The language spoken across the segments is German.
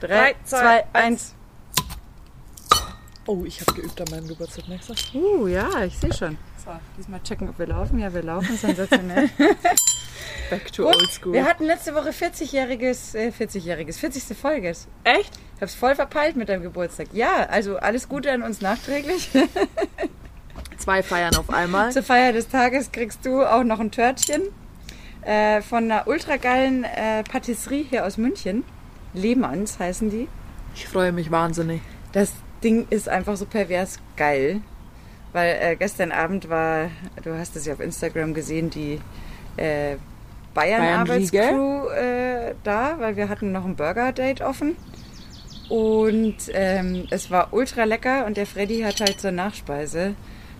Drei, zwei, eins. Oh, ich habe geübt an meinem Geburtstag, merkst du? Uh, ja, ich sehe schon. So, diesmal checken, ob wir laufen. Ja, wir laufen, sensationell. Back to Gut, old school. Wir hatten letzte Woche 40-jähriges, äh, 40-jähriges, 40. Folge. Echt? Ich hab's voll verpeilt mit deinem Geburtstag. Ja, also alles Gute an uns nachträglich. Zwei Feiern auf einmal. Zur Feier des Tages kriegst du auch noch ein Törtchen äh, von einer ultra geilen äh, Patisserie hier aus München. Lehmanns heißen die. Ich freue mich wahnsinnig. Das Ding ist einfach so pervers geil. Weil äh, gestern Abend war, du hast es ja auf Instagram gesehen, die äh, Bayern-Arbeitscrew äh, da, weil wir hatten noch ein Burger-Date offen. Und ähm, es war ultra lecker und der Freddy hat halt zur Nachspeise,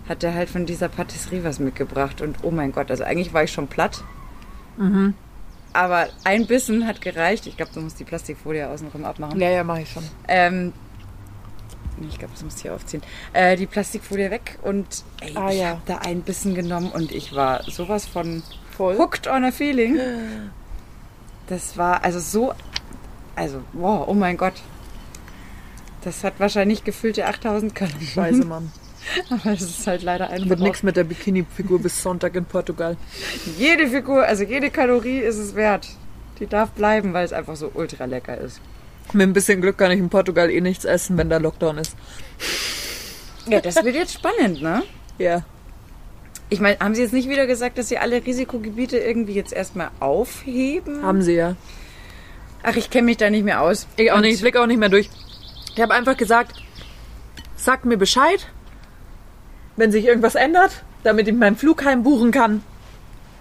hat er halt von dieser Patisserie was mitgebracht. Und oh mein Gott, also eigentlich war ich schon platt. Aber ein Bissen hat gereicht. Ich glaube, du musst die Plastikfolie außenrum abmachen. Ja, ja, mache ich schon. Ähm, nee, ich glaube, das musst du hier aufziehen. Äh, die Plastikfolie weg und ey, Ah, ich ja. habe da ein Bissen genommen und ich war sowas von Voll. hooked on a feeling. Das war also so, also wow, oh mein Gott. Das hat wahrscheinlich gefüllte 8000 Kalorien. Scheiße, Mann. Aber es ist halt leider ein Wird nichts mit der Bikini-Figur bis Sonntag in Portugal. Jede Figur, also jede Kalorie ist es wert. Die darf bleiben, weil es einfach so ultra lecker ist. Mit ein bisschen Glück kann ich in Portugal eh nichts essen, wenn da Lockdown ist. Ja, das wird jetzt spannend, ne? Ja. Ich meine, haben Sie jetzt nicht wieder gesagt, dass Sie alle Risikogebiete irgendwie jetzt erstmal aufheben? Haben sie ja. Ach, ich kenne mich da nicht mehr aus. Ich auch Und nicht, ich blicke auch nicht mehr durch. Ich habe einfach gesagt, sagt mir Bescheid, wenn sich irgendwas ändert, damit ich meinen Flugheim buchen kann.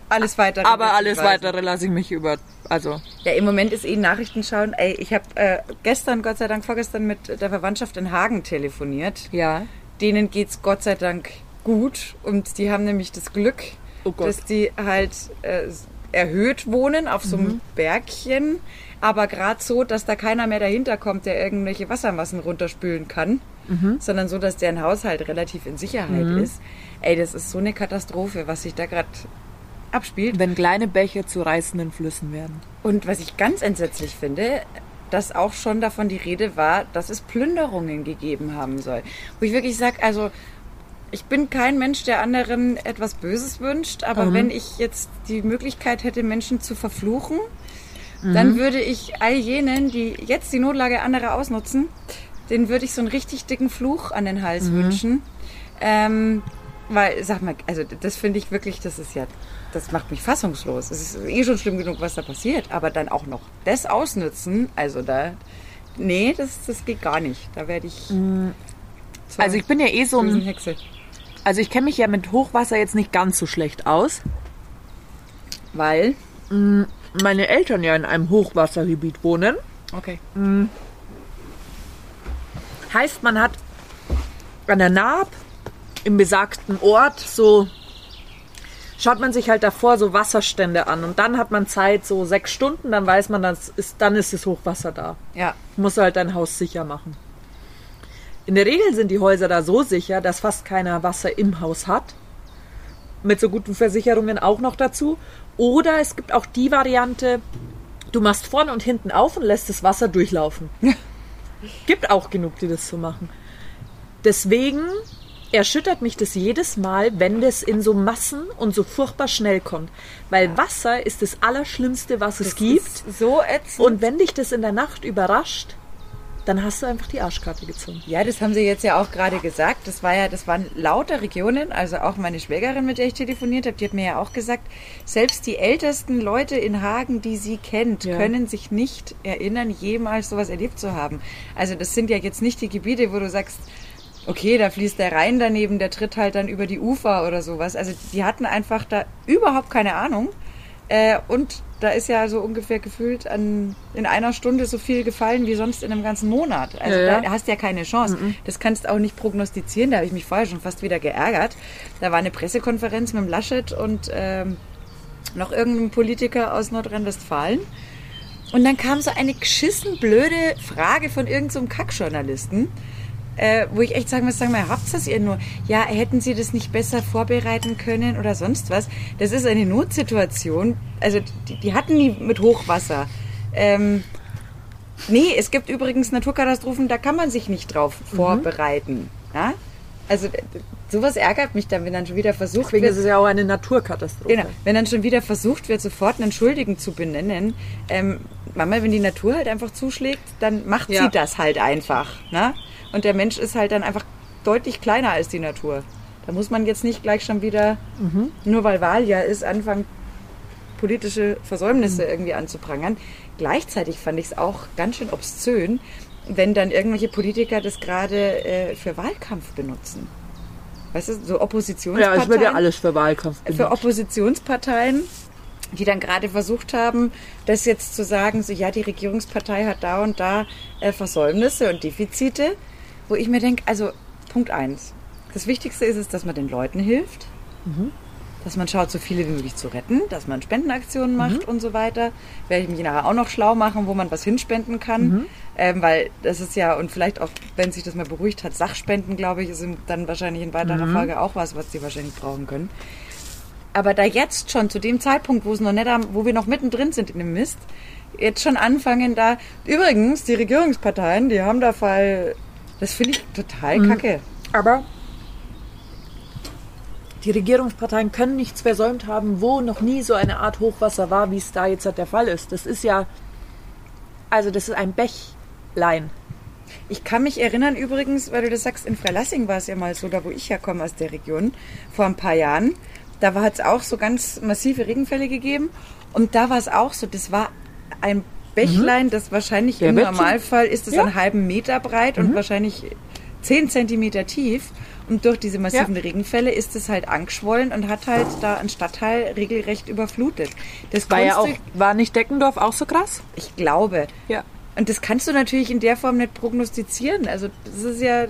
Alles weitere. Aber alles weitere lasse ich mich über. Also, Ja, im Moment ist eh Nachrichten schauen. Ey, ich habe äh, gestern, Gott sei Dank, vorgestern mit der Verwandtschaft in Hagen telefoniert. ja. Denen geht's Gott sei Dank gut und die haben nämlich das Glück, Oh dass die halt äh, erhöht wohnen auf so einem Mhm. Bergchen, aber gerade so, dass da keiner mehr dahinter kommt, der irgendwelche Wassermassen runterspülen kann, Mhm. sondern so, dass deren Haushalt relativ in Sicherheit ist. Ey, das ist so eine Katastrophe, was sich da gerade abspielt. Wenn kleine Bäche zu reißenden Flüssen werden. Und was ich ganz entsetzlich finde, dass auch schon davon die Rede war, dass es Plünderungen gegeben haben soll. Wo ich wirklich sage, also ich bin kein Mensch, der anderen etwas Böses wünscht, aber Mhm. wenn ich jetzt die Möglichkeit hätte, Menschen zu verfluchen, dann würde ich all jenen, die jetzt die Notlage anderer ausnutzen, denen würde ich so einen richtig dicken Fluch an den Hals wünschen. Ähm, weil, sag mal, also das finde ich wirklich, das ist ja, das macht mich fassungslos. Es ist eh schon schlimm genug, was da passiert, aber dann auch noch das ausnutzen, also da, nee, das, das geht gar nicht. Da werde ich. zur Also ich bin ja eh so ein. Hexe. Also ich kenne mich ja mit Hochwasser jetzt nicht ganz so schlecht aus. Weil. Meine Eltern ja in einem Hochwassergebiet wohnen. Okay. Heißt, man hat an der Naab im besagten Ort so schaut man sich halt davor so Wasserstände an und dann hat man Zeit so sechs Stunden, dann weiß man, das ist, dann ist das Hochwasser da. Ja. Musst du halt dein Haus sicher machen. In der Regel sind die Häuser da so sicher, dass fast keiner Wasser im Haus hat. Mit so guten Versicherungen auch noch dazu. Oder es gibt auch die Variante, du machst vorne und hinten auf und lässt das Wasser durchlaufen. Gibt auch genug, die das so machen. Deswegen erschüttert mich das jedes Mal, wenn das in so Massen und so furchtbar schnell kommt. Weil Wasser ist das Allerschlimmste, was es gibt. So ätzend. Und wenn dich das in der Nacht überrascht, dann hast du einfach die Arschkarte gezogen. Ja, das haben Sie jetzt ja auch gerade gesagt. Das war ja, das waren lauter Regionen. Also auch meine Schwägerin, mit der ich telefoniert habe, die hat mir ja auch gesagt, selbst die ältesten Leute in Hagen, die sie kennt, Ja. können sich nicht erinnern, jemals sowas erlebt zu haben. Also das sind ja jetzt nicht die Gebiete, wo du sagst, okay, da fließt der Rhein daneben, der tritt halt dann über die Ufer oder sowas. Also die hatten einfach da überhaupt keine Ahnung. Äh, und da ist ja so ungefähr gefühlt an, in einer Stunde so viel gefallen wie sonst in einem ganzen Monat. Also Ja, ja. da hast du ja keine Chance. Das kannst du auch nicht prognostizieren. Da habe ich mich vorher schon fast wieder geärgert. Da war eine Pressekonferenz mit dem Laschet und ähm, noch irgendeinem Politiker aus Nordrhein-Westfalen. Und dann kam so eine geschissen blöde Frage von irgendeinem so Kackjournalisten, äh, wo ich echt sagen muss, sagen mal, habt das ihr nur? Ja, hätten Sie das nicht besser vorbereiten können oder sonst was? Das ist eine Notsituation. Also die, die hatten die mit Hochwasser. Ähm, Nee, es gibt übrigens Naturkatastrophen, da kann man sich nicht drauf Mhm. vorbereiten. Ja? Also sowas ärgert mich dann, wenn dann schon wieder versucht Deswegen wird, ist es ja auch eine Naturkatastrophe. Genau, wenn dann schon wieder versucht wird, sofort einen Schuldigen zu benennen. Ähm, Mama, wenn die Natur halt einfach zuschlägt, dann macht Ja. sie das halt einfach. Ne? Und der Mensch ist halt dann einfach deutlich kleiner als die Natur. Da muss man jetzt nicht gleich schon wieder, Mhm. nur weil Wahljahr ist, anfangen, politische Versäumnisse Mhm. irgendwie anzuprangern. Gleichzeitig fand ich es auch ganz schön obszön, wenn dann irgendwelche Politiker das gerade äh, für Wahlkampf benutzen. Weißt du, so Oppositionsparteien Ja, es wird ja alles für Wahlkampf für benutzt. Oppositionsparteien, die dann gerade versucht haben, das jetzt zu sagen, so ja, die Regierungspartei hat da und da äh, Versäumnisse und Defizite, wo ich mir denke, also Punkt eins, das Wichtigste ist es, dass man den Leuten hilft, dass man schaut, so viele wie möglich zu retten, dass man Spendenaktionen macht und so weiter. Werde ich mich nachher auch noch schlau machen, wo man was hinspenden kann, ähm, weil das ist ja, und vielleicht auch, wenn sich das mal beruhigt hat, Sachspenden, glaube ich, ist dann wahrscheinlich in weiterer Folge auch was, was die wahrscheinlich brauchen können. Aber da jetzt schon zu dem Zeitpunkt, wo es noch nicht, am- wo wir noch mittendrin sind in dem Mist, jetzt schon anfangen da. Übrigens, die Regierungsparteien, die haben da Fall. Das finde ich total kacke. Aber die Regierungsparteien können nichts versäumt haben, wo noch nie so eine Art Hochwasser war, wie es da jetzt halt der Fall ist. Das ist ja, also das ist ein Bächlein. Ich kann mich erinnern übrigens, weil du das sagst, in Freilassing war es ja mal so, da wo ich herkomme aus der Region, vor ein paar Jahren. Da hat es auch so ganz massive Regenfälle gegeben. Und da war es auch so, das war ein Bächlein, das wahrscheinlich Der im so- Normalfall ist es Ja. einen halben Meter breit und wahrscheinlich 10 Zentimeter tief. Und durch diese massiven Ja. Regenfälle ist es halt angeschwollen und hat halt da einen Stadtteil regelrecht überflutet. Das War ja auch, war nicht Deckendorf auch so krass? ich glaube. Ja. Und das kannst du natürlich in der Form nicht prognostizieren. Also das ist ja,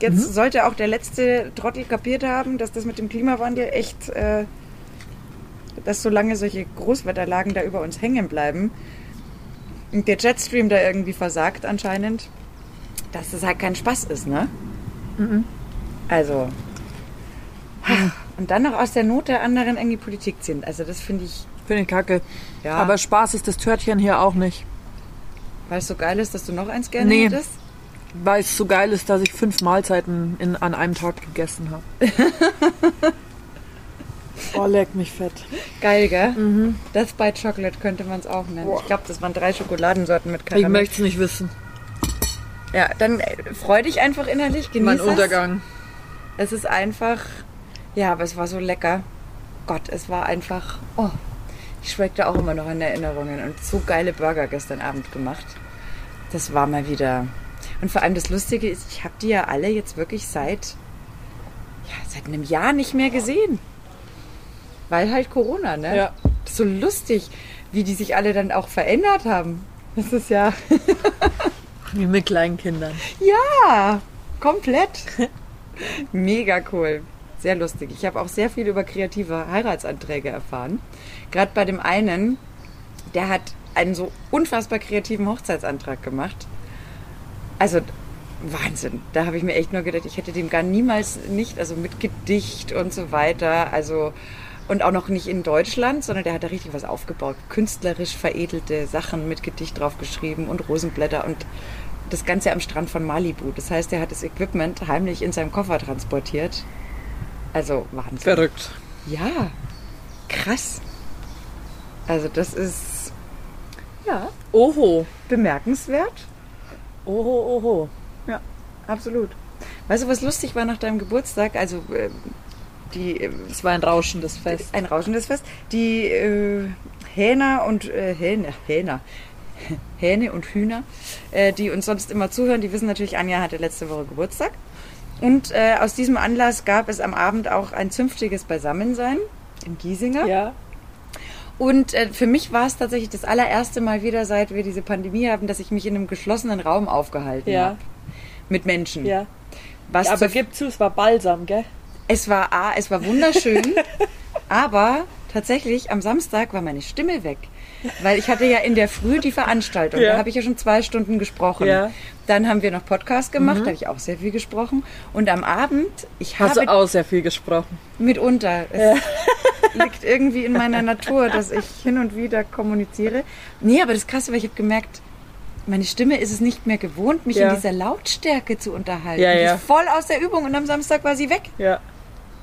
jetzt Mhm. sollte auch der letzte Trottel kapiert haben, dass das mit dem Klimawandel echt, äh, dass solange solche Großwetterlagen da über uns hängen bleiben und der Jetstream da irgendwie versagt anscheinend, dass das halt kein Spaß ist, ne? Mhm. Also. Und dann noch aus der Not der anderen irgendwie Politik ziehen. Also das finde ich, Finde ich kacke. ja, Aber Spaß ist das Törtchen hier auch nicht. weil es so geil ist, dass du noch eins gerne Nee. hättest. Weil es so geil ist, dass ich fünf Mahlzeiten in, an einem Tag gegessen habe. oh, leck mich fett. Geil, gell? Mhm. Death by Chocolate könnte man es auch nennen. Ich glaube, das waren drei Schokoladensorten mit Ich Karamell. möchte es nicht wissen. Ja, dann äh, freu dich einfach innerlich, genieß Mein es. Untergang. Es ist einfach, ja, aber es war so lecker. Gott, es war einfach, oh, ich schwelg da auch immer noch in Erinnerungen und so geile Burger gestern Abend gemacht. Das war mal wieder. Und vor allem das Lustige ist, ich habe die ja alle jetzt wirklich seit, ja, seit einem Jahr nicht mehr gesehen. Weil halt Corona, ne? Ja. So lustig, wie die sich alle dann auch verändert haben. Das ist ja, Wie mit kleinen Kindern. ja, komplett. Mega cool. Sehr lustig. Ich habe auch sehr viel über kreative Heiratsanträge erfahren. Gerade bei dem einen, der hat einen so unfassbar kreativen Hochzeitsantrag gemacht. Also Wahnsinn. Da habe ich mir echt nur gedacht, ich hätte dem gar niemals nicht, also mit Gedicht und so weiter, also und auch noch nicht in Deutschland, sondern der hat da richtig was aufgebaut. Künstlerisch veredelte Sachen mit Gedicht draufgeschrieben und Rosenblätter und das Ganze am Strand von Malibu. Das heißt, er hat das Equipment heimlich in seinem Koffer transportiert. Also Wahnsinn. Verrückt. Ja, krass. Also das ist ja Oho. bemerkenswert. Oho, oho. Ja, absolut. Weißt du, was lustig war nach deinem Geburtstag? Also äh, die äh, Es war ein rauschendes Fest. ein rauschendes Fest. Die äh, Hähner und äh, Hähne, Hähner, Hähne und Hühner, äh, die uns sonst immer zuhören, die wissen natürlich, Anja hatte letzte Woche Geburtstag. Und äh, aus diesem Anlass gab es am Abend auch ein zünftiges Beisammensein im Giesinger. Ja. Und äh, für mich war es tatsächlich das allererste Mal wieder, seit wir diese Pandemie haben, dass ich mich in einem geschlossenen Raum aufgehalten Ja. habe. Mit Menschen. Ja. Was Aber zu, gib zu, es war balsam, gell? Es war A, es war wunderschön, aber tatsächlich am Samstag war meine Stimme weg. Weil ich hatte ja in der Früh die Veranstaltung, Ja. da habe ich ja schon zwei Stunden gesprochen. Ja. Mhm. Dann haben wir noch Podcast gemacht, da habe ich auch sehr viel gesprochen. Und am Abend, ich Hast habe du auch sehr viel gesprochen. Mitunter. Es liegt irgendwie in meiner Natur, dass ich hin und wieder kommuniziere. Nee, aber das Krasse war, ich habe gemerkt, meine Stimme ist es nicht mehr gewohnt, mich Ja. in dieser Lautstärke zu unterhalten. Ja, ja. voll aus der Übung und am Samstag war sie weg. Ja.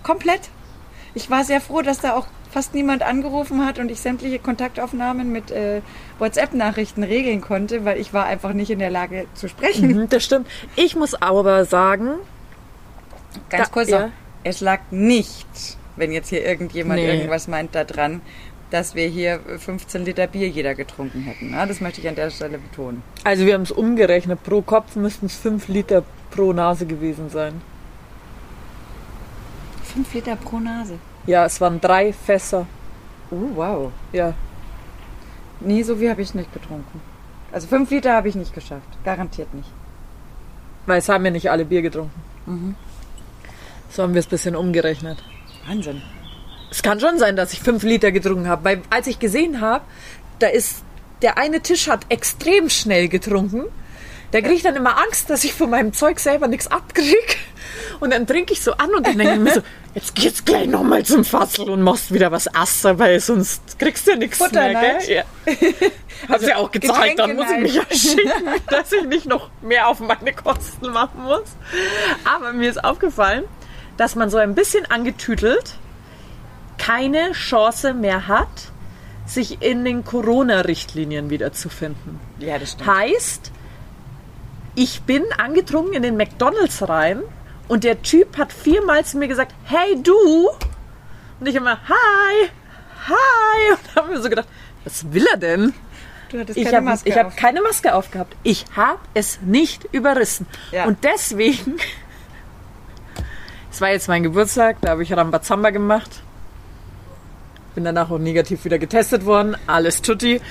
Komplett. Ich war sehr froh, dass da auch fast niemand angerufen hat und ich sämtliche Kontaktaufnahmen mit äh, WhatsApp-Nachrichten regeln konnte, weil ich war einfach nicht in der Lage zu sprechen. Mhm, das stimmt. Ich muss aber sagen, Ganz Da- kurz ja. es lag nicht, wenn jetzt hier irgendjemand Nee. irgendwas meint da dran, dass wir hier 15 Liter Bier jeder getrunken hätten. Ja, das möchte ich an der Stelle betonen. also wir haben es umgerechnet, pro Kopf müssten es 5 Liter pro Nase gewesen sein. 5 Liter pro Nase. Ja, es waren drei Fässer. Oh, wow. Ja. Nee, so viel habe ich nicht getrunken. Also 5 Liter habe ich nicht geschafft. Garantiert nicht. Weil es haben ja nicht alle Bier getrunken. Mhm. So haben wir es ein bisschen umgerechnet. Wahnsinn. Es kann schon sein, dass ich fünf Liter getrunken habe, weil als ich gesehen habe, da ist der eine Tisch hat extrem schnell getrunken. Da kriege ich dann immer Angst, dass ich von meinem Zeug selber nichts abkrieg. Und dann trinke ich so an und dann denke ich mir so, jetzt geht's gleich nochmal zum Fassel und machst wieder was Asser, weil sonst kriegst du nichts mehr, gell? Ja. Hast ja auch gezeigt, dann muss ich mich ja schicken, dass ich nicht noch mehr auf meine Kosten machen muss. Aber mir ist aufgefallen, dass man so ein bisschen angetütelt keine Chance mehr hat, sich in den Corona-Richtlinien wiederzufinden. Ja, das stimmt. Heißt, ich bin angetrunken in den McDonalds rein und der Typ hat viermal zu mir gesagt, hey du. Und ich immer, hi, hi. Und habe mir so gedacht, was will er denn? Du hattest Ich keine habe Maske hab auf. keine Maske aufgehabt. Ich habe es nicht überrissen. Ja. Und deswegen, es war jetzt mein Geburtstag, da habe ich Rambazamba gemacht. Bin danach auch negativ wieder getestet worden. Alles tutti.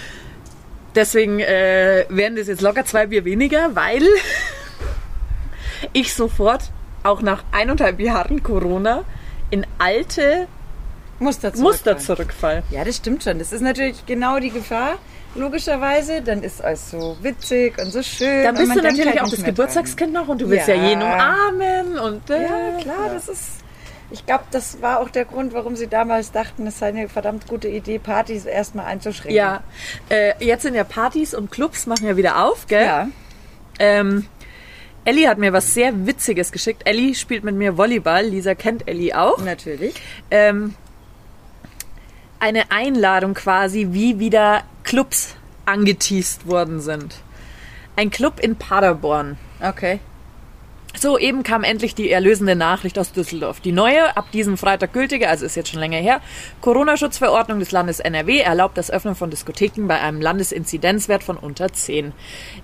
Deswegen äh, werden das jetzt locker zwei Bier weniger, weil ich sofort, auch nach eineinhalb Jahren Corona, in alte Muster Muster zurückfallen. zurückfall. Ja, das stimmt schon. Das ist natürlich genau die Gefahr, logischerweise. Dann ist alles so witzig und so schön. Da und bist man du natürlich halt auch das Geburtstagskind noch und du willst Ja. ja, jeden umarmen und äh. Ja, klar, das ist. Ich glaube, das war auch der Grund, warum sie damals dachten, es sei eine verdammt gute Idee, Partys erstmal einzuschränken. Ja, äh, jetzt sind ja Partys und Clubs machen ja wieder auf, gell? Ja. Ähm, Ellie hat mir was sehr Witziges geschickt. Ellie spielt mit mir Volleyball. Lisa kennt Ellie auch. Natürlich. Ähm, eine Einladung quasi, wie wieder Clubs angeteased worden sind. Ein Club in Paderborn. Okay. So, eben kam endlich die erlösende Nachricht aus Düsseldorf. Die neue, ab diesem Freitag gültige, also ist jetzt schon länger her, Corona-Schutzverordnung des Landes NRW erlaubt das Öffnen von Diskotheken bei einem Landesinzidenzwert von unter 10.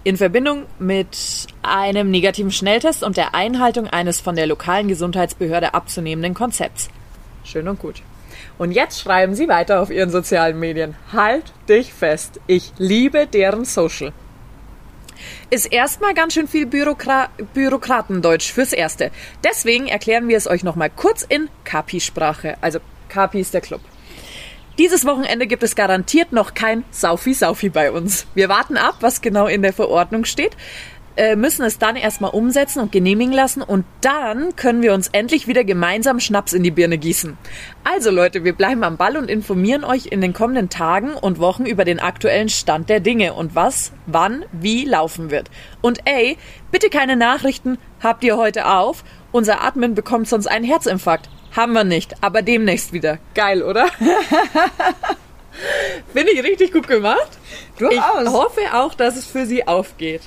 In Verbindung mit einem negativen Schnelltest und der Einhaltung eines von der lokalen Gesundheitsbehörde abzunehmenden Konzepts. Schön und gut. Und jetzt schreiben sie weiter auf ihren sozialen Medien. Halt dich fest. Ich liebe deren Social ist erstmal ganz schön viel Bürokra Bürokratendeutsch fürs Erste. Deswegen erklären wir es euch nochmal kurz in Kapi-Sprache. Also Kapi ist der Club. Dieses Wochenende gibt es garantiert noch kein Saufi-Saufi bei uns. Wir warten ab, was genau in der Verordnung steht, müssen es dann erstmal umsetzen und genehmigen lassen und dann können wir uns endlich wieder gemeinsam Schnaps in die Birne gießen. Also Leute, wir bleiben am Ball und informieren euch in den kommenden Tagen und Wochen über den aktuellen Stand der Dinge und was, wann, wie laufen wird. Und ey, bitte keine Nachrichten, habt ihr heute auf? Unser Admin bekommt sonst einen Herzinfarkt. Haben wir nicht, aber demnächst wieder. Geil, oder? Finde ich richtig gut gemacht. Ich Durchaus. hoffe auch, dass es für sie aufgeht.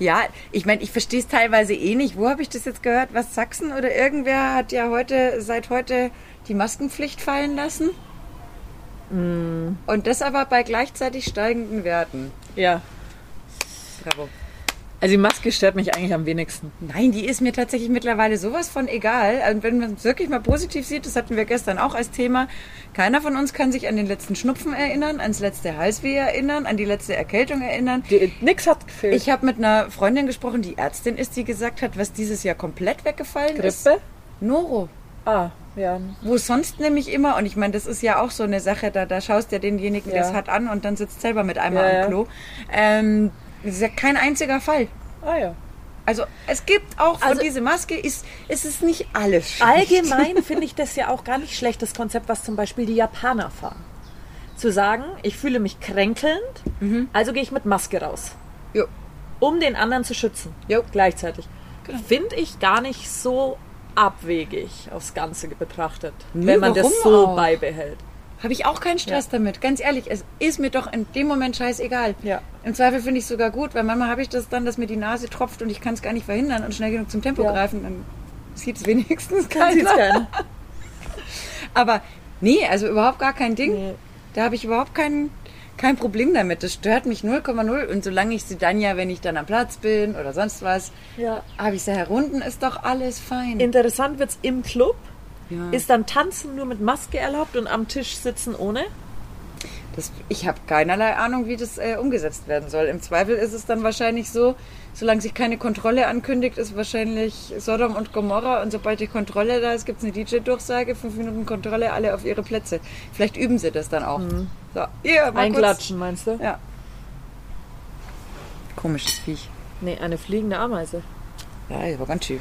Ja, ich meine, ich verstehe es teilweise eh nicht. Wo habe ich das jetzt gehört? Was Sachsen oder irgendwer hat ja heute, seit heute die Maskenpflicht fallen lassen? Mm. Und das aber bei gleichzeitig steigenden Werten. Ja. Bravo. Also die Maske stört mich eigentlich am wenigsten. Nein, die ist mir tatsächlich mittlerweile sowas von egal. Und wenn man es wirklich mal positiv sieht, das hatten wir gestern auch als Thema, keiner von uns kann sich an den letzten Schnupfen erinnern, ans letzte Halsweh erinnern, an die letzte Erkältung erinnern. Die, nix hat gefehlt. Ich habe mit einer Freundin gesprochen, die Ärztin ist, die gesagt hat, was dieses Jahr komplett weggefallen ist. Grippe? Noro. Ah, ja. Wo sonst nämlich immer, und ich meine, das ist ja auch so eine Sache, da, da schaust du ja denjenigen, der Ja. es hat, an und dann sitzt selber mit einmal Ja, am. Klo. Ähm, das ist ja kein einziger Fall. Ah ja. Also es gibt auch von Also- dieser Maske, ist, ist es nicht alles schlecht. Allgemein finde ich das ja auch gar nicht schlecht, das Konzept, was zum Beispiel die Japaner fahren. Zu sagen, ich fühle mich kränkelnd, also gehe ich mit Maske raus. Jo. um den anderen zu schützen. Jo. Gleichzeitig. Genau. Finde ich gar nicht so abwegig aufs Ganze betrachtet, Nö, wenn man das so auch? beibehält. Habe ich auch keinen Stress damit. Ganz ehrlich, es ist mir doch in dem Moment scheißegal. Ja. Im Zweifel finde ich es sogar gut, weil manchmal habe ich das dann, dass mir die Nase tropft und ich kann es gar nicht verhindern und schnell genug zum Tempo Ja. greifen, dann sieht es wenigstens keiner. keiner. Aber nee, also überhaupt gar kein Ding. Nee. Da habe ich überhaupt kein, kein Problem damit. Das stört mich 0,0. Und solange ich sie dann ja, wenn ich dann am Platz bin oder sonst was, Ja. habe ich sie herunten, ist doch alles fein. Interessant wird's im Club. Ja. Ist dann Tanzen nur mit Maske erlaubt und am Tisch sitzen ohne? Das, ich habe keinerlei Ahnung, wie das äh, umgesetzt werden soll. Im Zweifel ist es dann wahrscheinlich so, solange sich keine Kontrolle ankündigt, ist wahrscheinlich Sodom und Gomorra. Und sobald die Kontrolle da ist, gibt es eine DJ-Durchsage, fünf Minuten Kontrolle, alle auf ihre Plätze. Vielleicht üben sie das dann auch. So, hier, mal kurz. Einklatschen, meinst du? Ja. Komisches Viech. Nee, eine fliegende Ameise. Ja, war ganz schön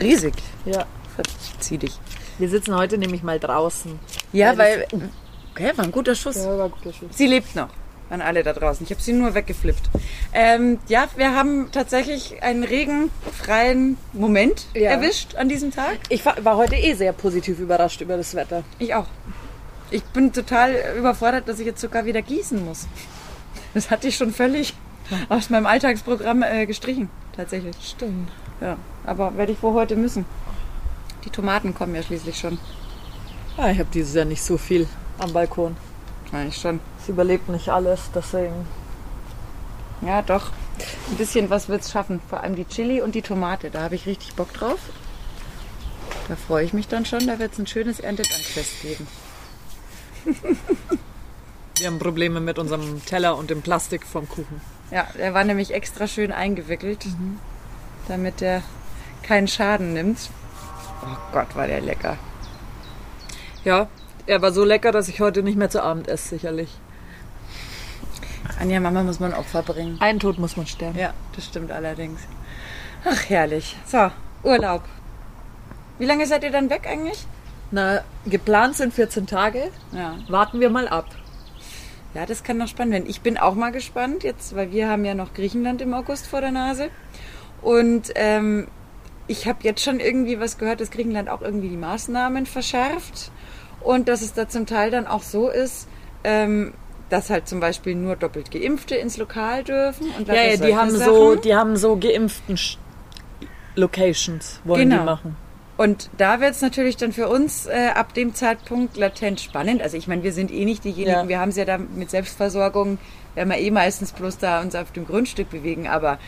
riesig. Ja. Verzieh dich. Wir sitzen heute nämlich mal draußen. Ja, Weil weil. Okay, war ein guter Schuss. Ja, war guter Schuss. Sie lebt noch. An alle da draußen. Ich habe sie nur weggeflippt. Ähm, ja, wir haben tatsächlich einen regenfreien Moment Ja. erwischt an diesem Tag. Ich war, war heute eh sehr positiv überrascht über das Wetter. Ich auch. Ich bin total überfordert, dass ich jetzt sogar wieder gießen muss. Das hatte ich schon völlig aus meinem Alltagsprogramm äh, gestrichen, tatsächlich. Stimmt. Ja, aber werde ich wohl heute müssen. Die Tomaten kommen ja schließlich schon. Ja, ich habe dieses Jahr nicht so viel am Balkon. Eigentlich schon. Es überlebt nicht alles, deswegen. Ja, doch. Ein bisschen was wird's schaffen. Vor allem die Chili und die Tomate. Da habe ich richtig Bock drauf. Da freue ich mich dann schon. Da wird es ein schönes Erntedankfest geben. Wir haben Probleme mit unserem Teller und dem Plastik vom Kuchen. Ja, der war nämlich extra schön eingewickelt, damit der keinen Schaden nimmt. Oh Gott, war der lecker. Ja, er war so lecker, dass ich heute nicht mehr zu Abend esse, sicherlich. Anja, Mama muss man Opfer bringen. Einen Tod muss man sterben. Ja, das stimmt allerdings. Ach, herrlich. So, Urlaub. Wie lange seid ihr dann weg eigentlich? Na, geplant sind 14 Tage. Ja. Warten wir mal ab. Ja, das kann noch spannend werden. Ich bin auch mal gespannt jetzt, weil wir haben ja noch Griechenland im August vor der Nase. Und ähm, ich habe jetzt schon irgendwie was gehört, dass Griechenland auch irgendwie die Maßnahmen verschärft. Und dass es da zum Teil dann auch so ist, ähm, dass halt zum Beispiel nur doppelt Geimpfte ins Lokal dürfen. Und Ja, ja, die haben Sachen. so, die haben so geimpften Sch Locations, wollen Genau. die machen. Und da wird es natürlich dann für uns äh, ab dem Zeitpunkt latent spannend. Also ich meine, wir sind eh nicht diejenigen, Ja. wir haben es ja da mit Selbstversorgung, werden wir eh meistens bloß da uns auf dem Grundstück bewegen, aber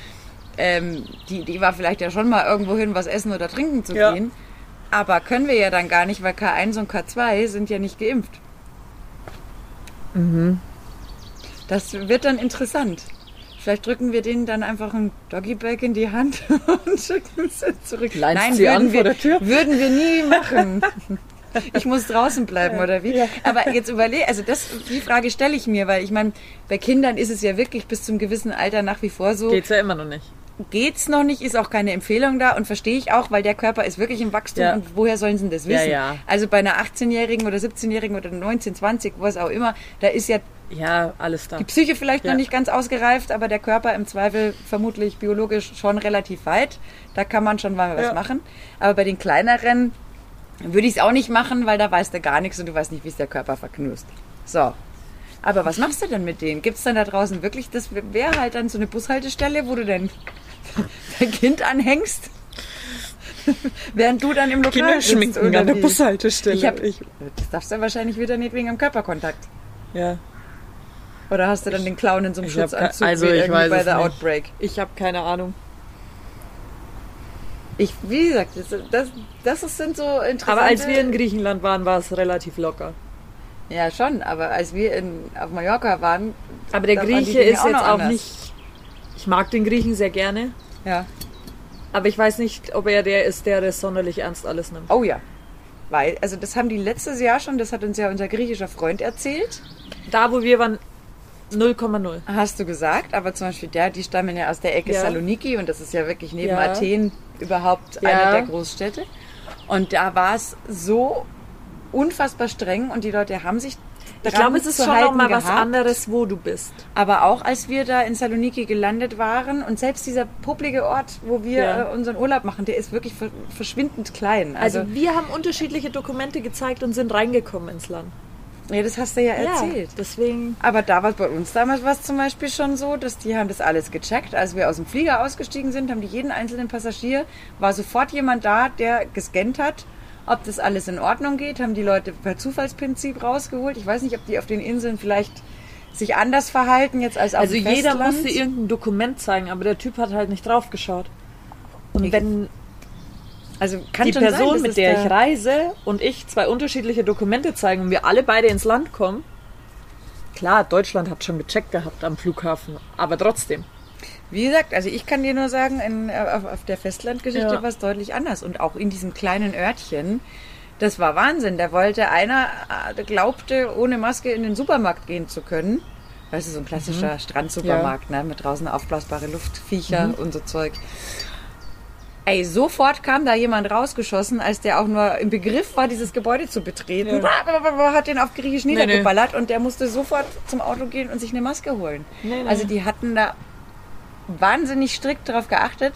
ähm, die Idee war vielleicht ja schon mal irgendwo hin was essen oder trinken zu Ja. gehen. Aber können wir ja dann gar nicht, weil K1 und K2 sind ja nicht geimpft. Mhm. Das wird dann interessant. Vielleicht drücken wir denen dann einfach ein Doggybag in die Hand und schicken sie zurück. Leinst Nein, sie würden an wir, vor der Tür? würden wir nie machen. Ich muss draußen bleiben, oder wie? Ja. Aber jetzt überlege, also das, die Frage stelle ich mir, weil ich meine, bei Kindern ist es ja wirklich bis zum gewissen Alter nach wie vor so, Geht's ja immer noch nicht. Geht's noch nicht, ist auch keine Empfehlung da und verstehe ich auch, weil der Körper ist wirklich im Wachstum Ja. und woher sollen sie denn das Ja, wissen? ja. Also bei einer 18-Jährigen oder 17-Jährigen oder 19, 20, was auch immer, da ist ja Ja, alles da. die Psyche vielleicht Ja. noch nicht ganz ausgereift, aber der Körper im Zweifel vermutlich biologisch schon relativ weit. Da kann man schon mal was Ja. machen. Aber bei den kleineren würde ich es auch nicht machen, weil da weißt du gar nichts und du weißt nicht, wie es der Körper verknust. So. Aber was machst du denn mit denen? Gibt es dann da draußen wirklich, das wäre halt dann so eine Bushaltestelle, wo du dein, dein Kind anhängst? Während du dann im Lokal Kinder sitzt, schminken oder an der? Bushaltestelle. Ich hab, das darfst du wahrscheinlich wieder nicht wegen dem Körperkontakt. ja. Oder hast du dann den Clown in so einem Ich Schutzanzug also wie ich irgendwie weiß bei nicht. Outbreak? Ich habe keine Ahnung. Ich, wie gesagt, das, das, das sind so interessante... Aber als wir in Griechenland waren, war es relativ locker. Ja, schon, aber als wir in, auf Mallorca waren... Aber der Grieche ist jetzt noch auch nicht. Ich mag den Griechen sehr gerne, Ja. aber ich weiß nicht, ob er der ist, der das sonderlich ernst alles nimmt. Oh ja. Weil, also das haben die letztes Jahr schon, das hat uns ja unser griechischer Freund erzählt, Da, wo wir waren, 0,0. hast du gesagt, aber zum Beispiel der, die stammen ja aus der Ecke Ja. Saloniki und das ist ja wirklich neben Ja. Athen überhaupt Ja. eine der Großstädte. Und da war es so unfassbar streng und die Leute haben sich Ich glaube, es ist schon noch mal was anderes, wo du bist. Aber auch als wir da in Saloniki gelandet waren und selbst dieser publige Ort, wo wir Ja. äh, unseren Urlaub machen, der ist wirklich ver- verschwindend klein. Also, Also, wir haben unterschiedliche Dokumente gezeigt und sind reingekommen ins Land. ja, das hast du ja erzählt. deswegen. Aber da war bei uns damals war es zum Beispiel schon so, dass die haben das alles gecheckt. Als wir aus dem Flieger ausgestiegen sind, haben die jeden einzelnen Passagier, war sofort jemand da, der gescannt hat, ob das alles in Ordnung geht, haben die Leute per Zufallsprinzip rausgeholt. Ich weiß nicht, ob die auf den Inseln vielleicht sich anders verhalten jetzt als auf Also jeder musste irgendein Dokument zeigen, aber der Typ hat halt nicht drauf geschaut. Und Ich- wenn also kann die Person, sein, mit der da- ich reise und ich zwei unterschiedliche Dokumente zeigen und wir alle beide ins Land kommen, klar, Deutschland hat schon gecheckt gehabt am Flughafen, aber trotzdem. Wie gesagt, also ich kann dir nur sagen, in, äh, auf, auf der Festlandgeschichte Ja. war es deutlich anders. Und auch in diesem kleinen Örtchen, das war Wahnsinn. Da wollte einer, äh, glaubte, ohne Maske in den Supermarkt gehen zu können. Weißt du, so ein klassischer Strandsupermarkt, ne, mit draußen aufblasbare Luftviecher und so Zeug. Ey, sofort kam da jemand rausgeschossen, als der auch nur im Begriff war, dieses Gebäude zu betreten. Hat den auf Griechisch Nee, nee. niedergeballert und der musste sofort zum Auto gehen und sich eine Maske holen. Nee, nee. Also die hatten da wahnsinnig strikt darauf geachtet,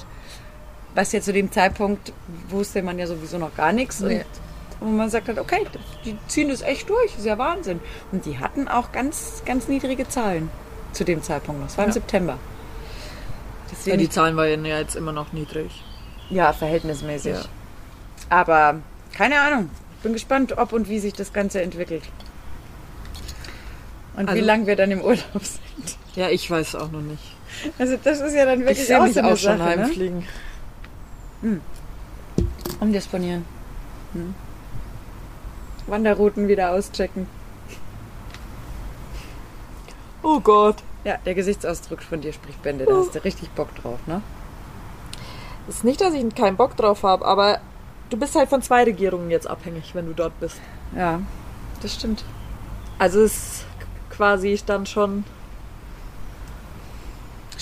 was ja zu dem Zeitpunkt wusste man ja sowieso noch gar nichts. Nee. Und, und man sagt halt, okay, die ziehen das echt durch, ist ja Wahnsinn. Und die hatten auch ganz, ganz niedrige Zahlen zu dem Zeitpunkt noch. Es war im Ja. September. Ja, Deswegen, die Zahlen waren ja jetzt immer noch niedrig. ja, verhältnismäßig. Ja. Aber keine Ahnung. Bin gespannt, ob und wie sich das Ganze entwickelt. Und wie Also- lange wir dann im Urlaub sind. Ja, ich weiß auch noch nicht. Also das ist ja dann wirklich ich auch mich so eine auch schon Sache, ne? heimfliegen. Umdisponieren. Hm. Wanderrouten wieder auschecken. Oh Gott. Ja, der Gesichtsausdruck von dir spricht Bände. Da hast du richtig Bock drauf, ne? Ist nicht, dass ich keinen Bock drauf habe, aber du bist halt von zwei Regierungen jetzt abhängig, wenn du dort bist. Ja, das stimmt. Also es ist quasi dann schon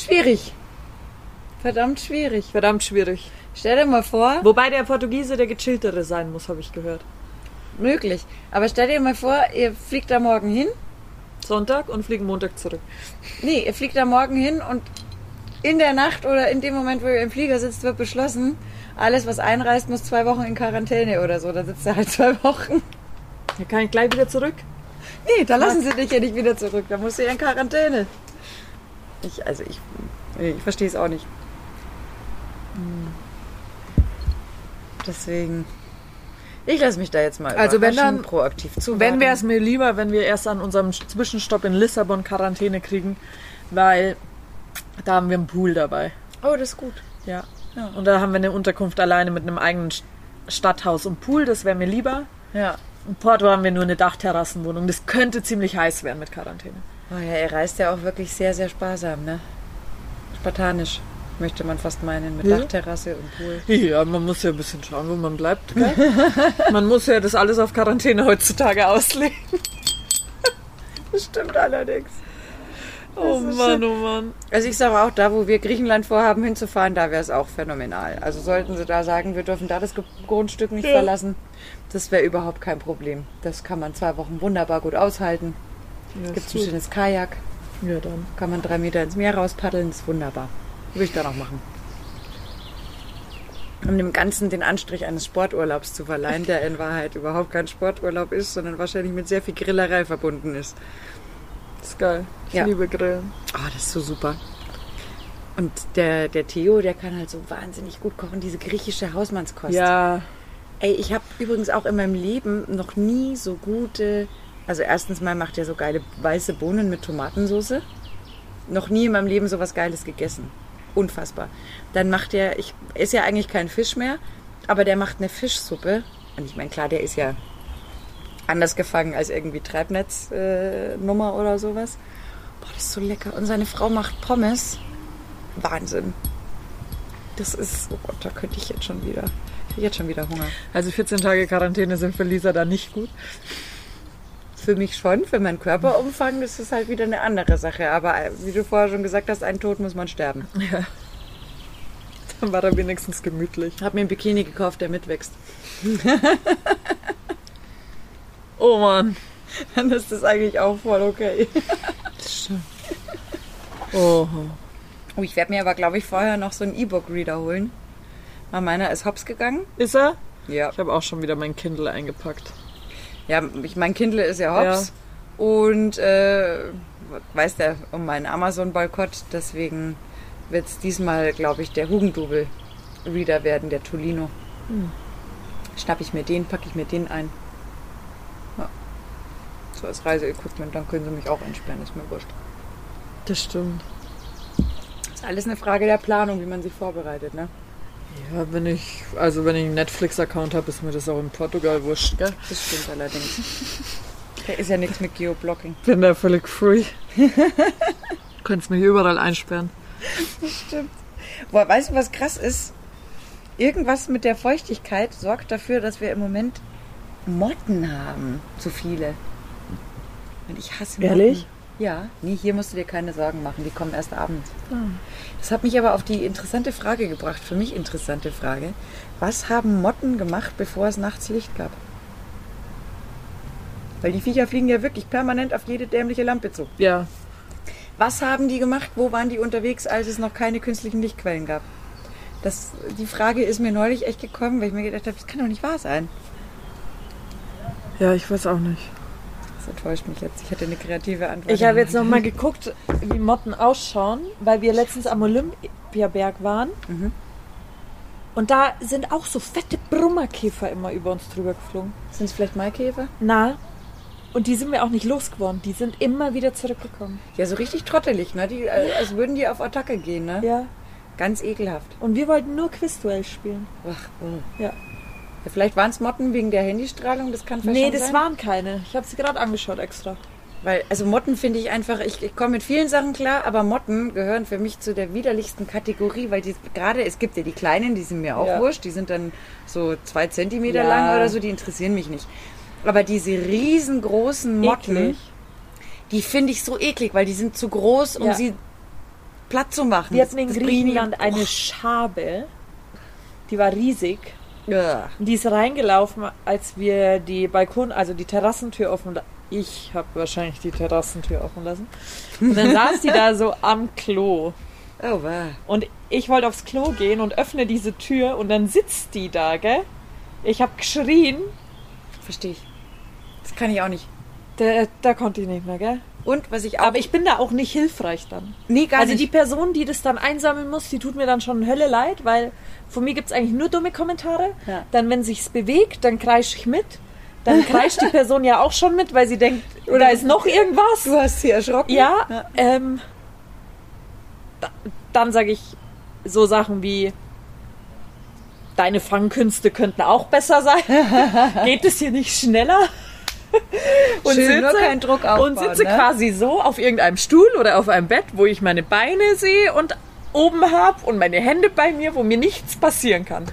Schwierig. Verdammt schwierig. verdammt schwierig. Stell dir mal vor, Wobei der Portugiese der gechilltere sein muss, habe ich gehört. möglich. Aber stell dir mal vor, ihr fliegt da morgen hin. Sonntag und fliegen Montag zurück. Nee, ihr fliegt da morgen hin und in der Nacht oder in dem Moment, wo ihr im Flieger sitzt, wird beschlossen, alles, was einreist, muss zwei Wochen in Quarantäne oder so. Da sitzt er halt zwei Wochen. Da kann ich gleich wieder zurück. Nee, da lassen sie dich ja nicht wieder zurück. Da musst du ja in Quarantäne. Ich, also ich, ich verstehe es auch nicht. Hm. Deswegen. Ich lasse mich da jetzt mal Also wenn dann- proaktiv zu. Wenn wäre es mir lieber, wenn wir erst an unserem Zwischenstopp in Lissabon Quarantäne kriegen, weil da haben wir einen Pool dabei. Oh, das ist gut. Ja. Ja. Und da haben wir eine Unterkunft alleine mit einem eigenen St- Stadthaus und Pool, das wäre mir lieber. Ja. In Porto haben wir nur eine Dachterrassenwohnung. Das könnte ziemlich heiß werden mit Quarantäne. Oh ja, er reist ja auch wirklich sehr, sehr sparsam, ne? Spartanisch, möchte man fast meinen, mit Ja. Dachterrasse und Pool. Ja, man muss ja ein bisschen schauen, wo man bleibt. Gell? man muss ja das alles auf Quarantäne heutzutage auslegen. Das stimmt allerdings. Oh Mann, oh Mann. Also ich sage auch, da wo wir Griechenland vorhaben hinzufahren, da wäre es auch phänomenal. Also sollten sie da sagen, wir dürfen da das Grundstück nicht Ja. verlassen, das wäre überhaupt kein Problem. Das kann man zwei Wochen wunderbar gut aushalten. Ja, Gibt ein schönes Kajak, ja dann. kann man drei Meter ins Meer rauspaddeln, ist wunderbar. Würde ich dann auch machen. Um dem Ganzen den Anstrich eines Sporturlaubs zu verleihen, der in Wahrheit überhaupt kein Sporturlaub ist, sondern wahrscheinlich mit sehr viel Grillerei verbunden ist. Das ist geil. Ich Ja. liebe Grillen. Oh, das ist so super. Und der, der Theo, der kann halt so wahnsinnig gut kochen, diese griechische Hausmannskost. Ja, Ey, ich habe übrigens auch in meinem Leben noch nie so gute. Also, erstens mal macht er so geile weiße Bohnen mit Tomatensauce. Noch nie in meinem Leben so was Geiles gegessen. Unfassbar. Dann macht er, ich ist ja eigentlich kein Fisch mehr, aber der macht eine Fischsuppe. Und ich meine, klar, der ist ja anders gefangen als irgendwie Treibnetznummer äh, oder sowas. Boah, das ist so lecker. Und seine Frau macht Pommes. Wahnsinn. Das ist, oh Gott, da könnte ich jetzt schon wieder, ich jetzt schon wieder Hunger. also 14 Tage Quarantäne sind für Lisa da nicht gut. Für mich schon, für meinen Körperumfang, das ist halt wieder eine andere Sache. Aber äh, wie du vorher schon gesagt hast, einen Tod muss man sterben. Ja. Dann war er wenigstens gemütlich. Ich habe mir ein Bikini gekauft, der mitwächst. Oh Mann. dann ist das eigentlich auch voll okay. Stimmt. Oh. Oh, ich werde mir aber, glaube ich, vorher noch so einen E-Book-Reader holen. Weil meiner ist hops gegangen. Ist er? Ja. Ich habe auch schon wieder mein Kindle eingepackt. Ja, ich, mein Kindle ist ja hops. Und äh, weiß der um meinen Amazon-Boykott. Deswegen wird es diesmal, glaube ich, der Hugendubel-Reader werden, der Tolino. Hm. Schnapp ich mir den, packe ich mir den ein. Ja. So als Reiseequipment, dann können sie mich auch einsperren, ist mir wurscht. Das stimmt. Ist alles eine Frage der Planung, wie man sich vorbereitet, ne? Ja, wenn ich, also wenn ich einen Netflix-Account habe, ist mir das auch in Portugal wurscht, gell? Das stimmt allerdings. Da ist ja nichts mit Geoblocking. Bin da völlig free. Könntest mich überall einsperren. Das stimmt. Boah, weißt du, was krass ist? Irgendwas mit der Feuchtigkeit sorgt dafür, dass wir im Moment Motten haben. Zu viele. Und ich hasse Motten. Ehrlich? Ja. Nee, hier musst du dir keine Sorgen machen. Die kommen erst abends. Das hat mich aber auf die interessante Frage gebracht. Für mich interessante Frage. Was haben Motten gemacht, bevor es nachts Licht gab? Weil die Viecher fliegen ja wirklich permanent auf jede dämliche Lampe zu. Ja. Was haben die gemacht? Wo waren die unterwegs, als es noch keine künstlichen Lichtquellen gab? Das, die Frage ist mir neulich echt gekommen, weil ich mir gedacht habe, das kann doch nicht wahr sein. Ja, ich weiß auch nicht. Das enttäuscht mich jetzt. Ich hätte eine kreative Antwort. Ich habe jetzt noch mal geguckt, wie Motten ausschauen, weil wir letztens am Olympiaberg waren. Mhm. Und da sind auch so fette Brummerkäfer immer über uns drüber geflogen. Sind es vielleicht Maikäfer? Na, und die sind wir auch nicht losgeworden. Die sind immer wieder zurückgekommen. Ja, so richtig trottelig, ne? Die, äh, als würden die auf Attacke gehen, ne? Ja. Ganz ekelhaft. Und wir wollten nur Quizduell spielen. Ach, oh. Ja. Ja, vielleicht waren es Motten wegen der Handystrahlung, das kann vielleicht Nee, das sein. waren keine. Ich habe sie gerade angeschaut extra. Weil, also Motten finde ich einfach, ich, ich komme mit vielen Sachen klar, aber Motten gehören für mich zu der widerlichsten Kategorie, weil die gerade, es gibt ja die kleinen, die sind mir auch Ja. wurscht, die sind dann so zwei Zentimeter Ja. lang oder so, die interessieren mich nicht. Aber diese riesengroßen Motten, Eklig. die finde ich so eklig, weil die sind zu groß, um Ja. sie platt zu machen. Wir hatten in Griechenland eine Schabe. Die war riesig. Ja. Und Die ist reingelaufen, als wir die Balkon, also die Terrassentür offen. Ich habe wahrscheinlich die Terrassentür offen lassen. Und dann saß die da so am Klo. Oh, wow. Und ich wollte aufs Klo gehen und öffne diese Tür und dann sitzt die da, gell? Ich habe geschrien. Verstehe ich. Das kann ich auch nicht. Da, da konnte ich nicht mehr, gell? Und was ich auch. Aber ich bin da auch nicht hilfreich dann. nee, gar also nicht. die Person, die das dann einsammeln muss, die tut mir dann schon Hölle leid, weil von mir gibt's eigentlich nur dumme Kommentare. Ja. Dann, wenn sich's bewegt, dann kreisch ich mit. Dann kreischt die Person ja auch schon mit, weil sie denkt, Oder ist noch irgendwas. du hast sie erschrocken. Ja, Ja. Ähm, da, dann sage ich so Sachen wie, deine Fangkünste könnten auch besser sein. Geht es hier nicht schneller? und Schön, keinen Druck aufbauen, und sitze ne? quasi so auf irgendeinem Stuhl oder auf einem Bett, wo ich meine Beine sehe und oben habe und meine Hände bei mir, wo mir nichts passieren kann.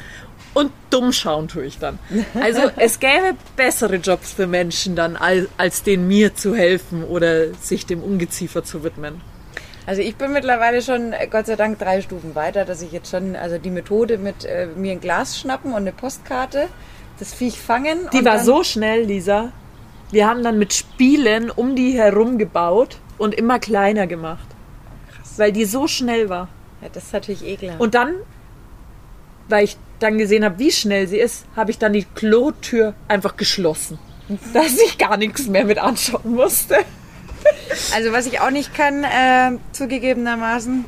Und dumm schauen tue ich dann. Also es gäbe bessere Jobs für Menschen dann, als, als denen mir zu helfen oder sich dem Ungeziefer zu widmen. Also ich bin mittlerweile schon, äh, Gott sei Dank, drei Stufen weiter, dass ich jetzt schon, also die Methode mit äh, mir ein Glas schnappen und eine Postkarte, das Viech fangen. Die war so schnell, Lisa. Wir haben dann mit Spielen um die herum gebaut und immer kleiner gemacht. Weil die so schnell war. Ja, das ist natürlich ekelhaft. Und dann, weil ich dann gesehen habe, wie schnell sie ist, habe ich dann die Klotür einfach geschlossen. Dass ich gar nichts mehr mit anschauen musste. also was ich auch nicht kann, äh, zugegebenermaßen,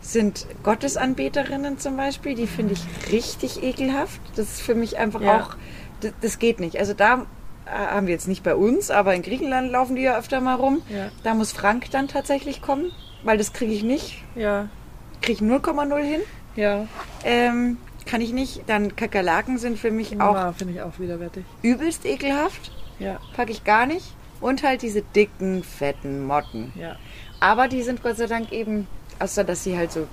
sind Gottesanbeterinnen zum Beispiel. Die finde ich richtig ekelhaft. Das ist für mich einfach Ja. auch, das, das geht nicht. Also da haben wir jetzt nicht bei uns, aber in Griechenland laufen die ja öfter mal rum. Ja. Da muss Frank dann tatsächlich kommen, weil das kriege ich nicht. Ja, Kriege ich 0,0 hin. ja. Ähm, kann ich nicht. Dann Kakerlaken sind für mich auch Ja, finde ich auch widerwärtig. übelst ekelhaft. Ja, Packe ich gar nicht. Und halt diese dicken, fetten Motten. ja. Aber die sind Gott sei Dank eben, außer dass sie halt so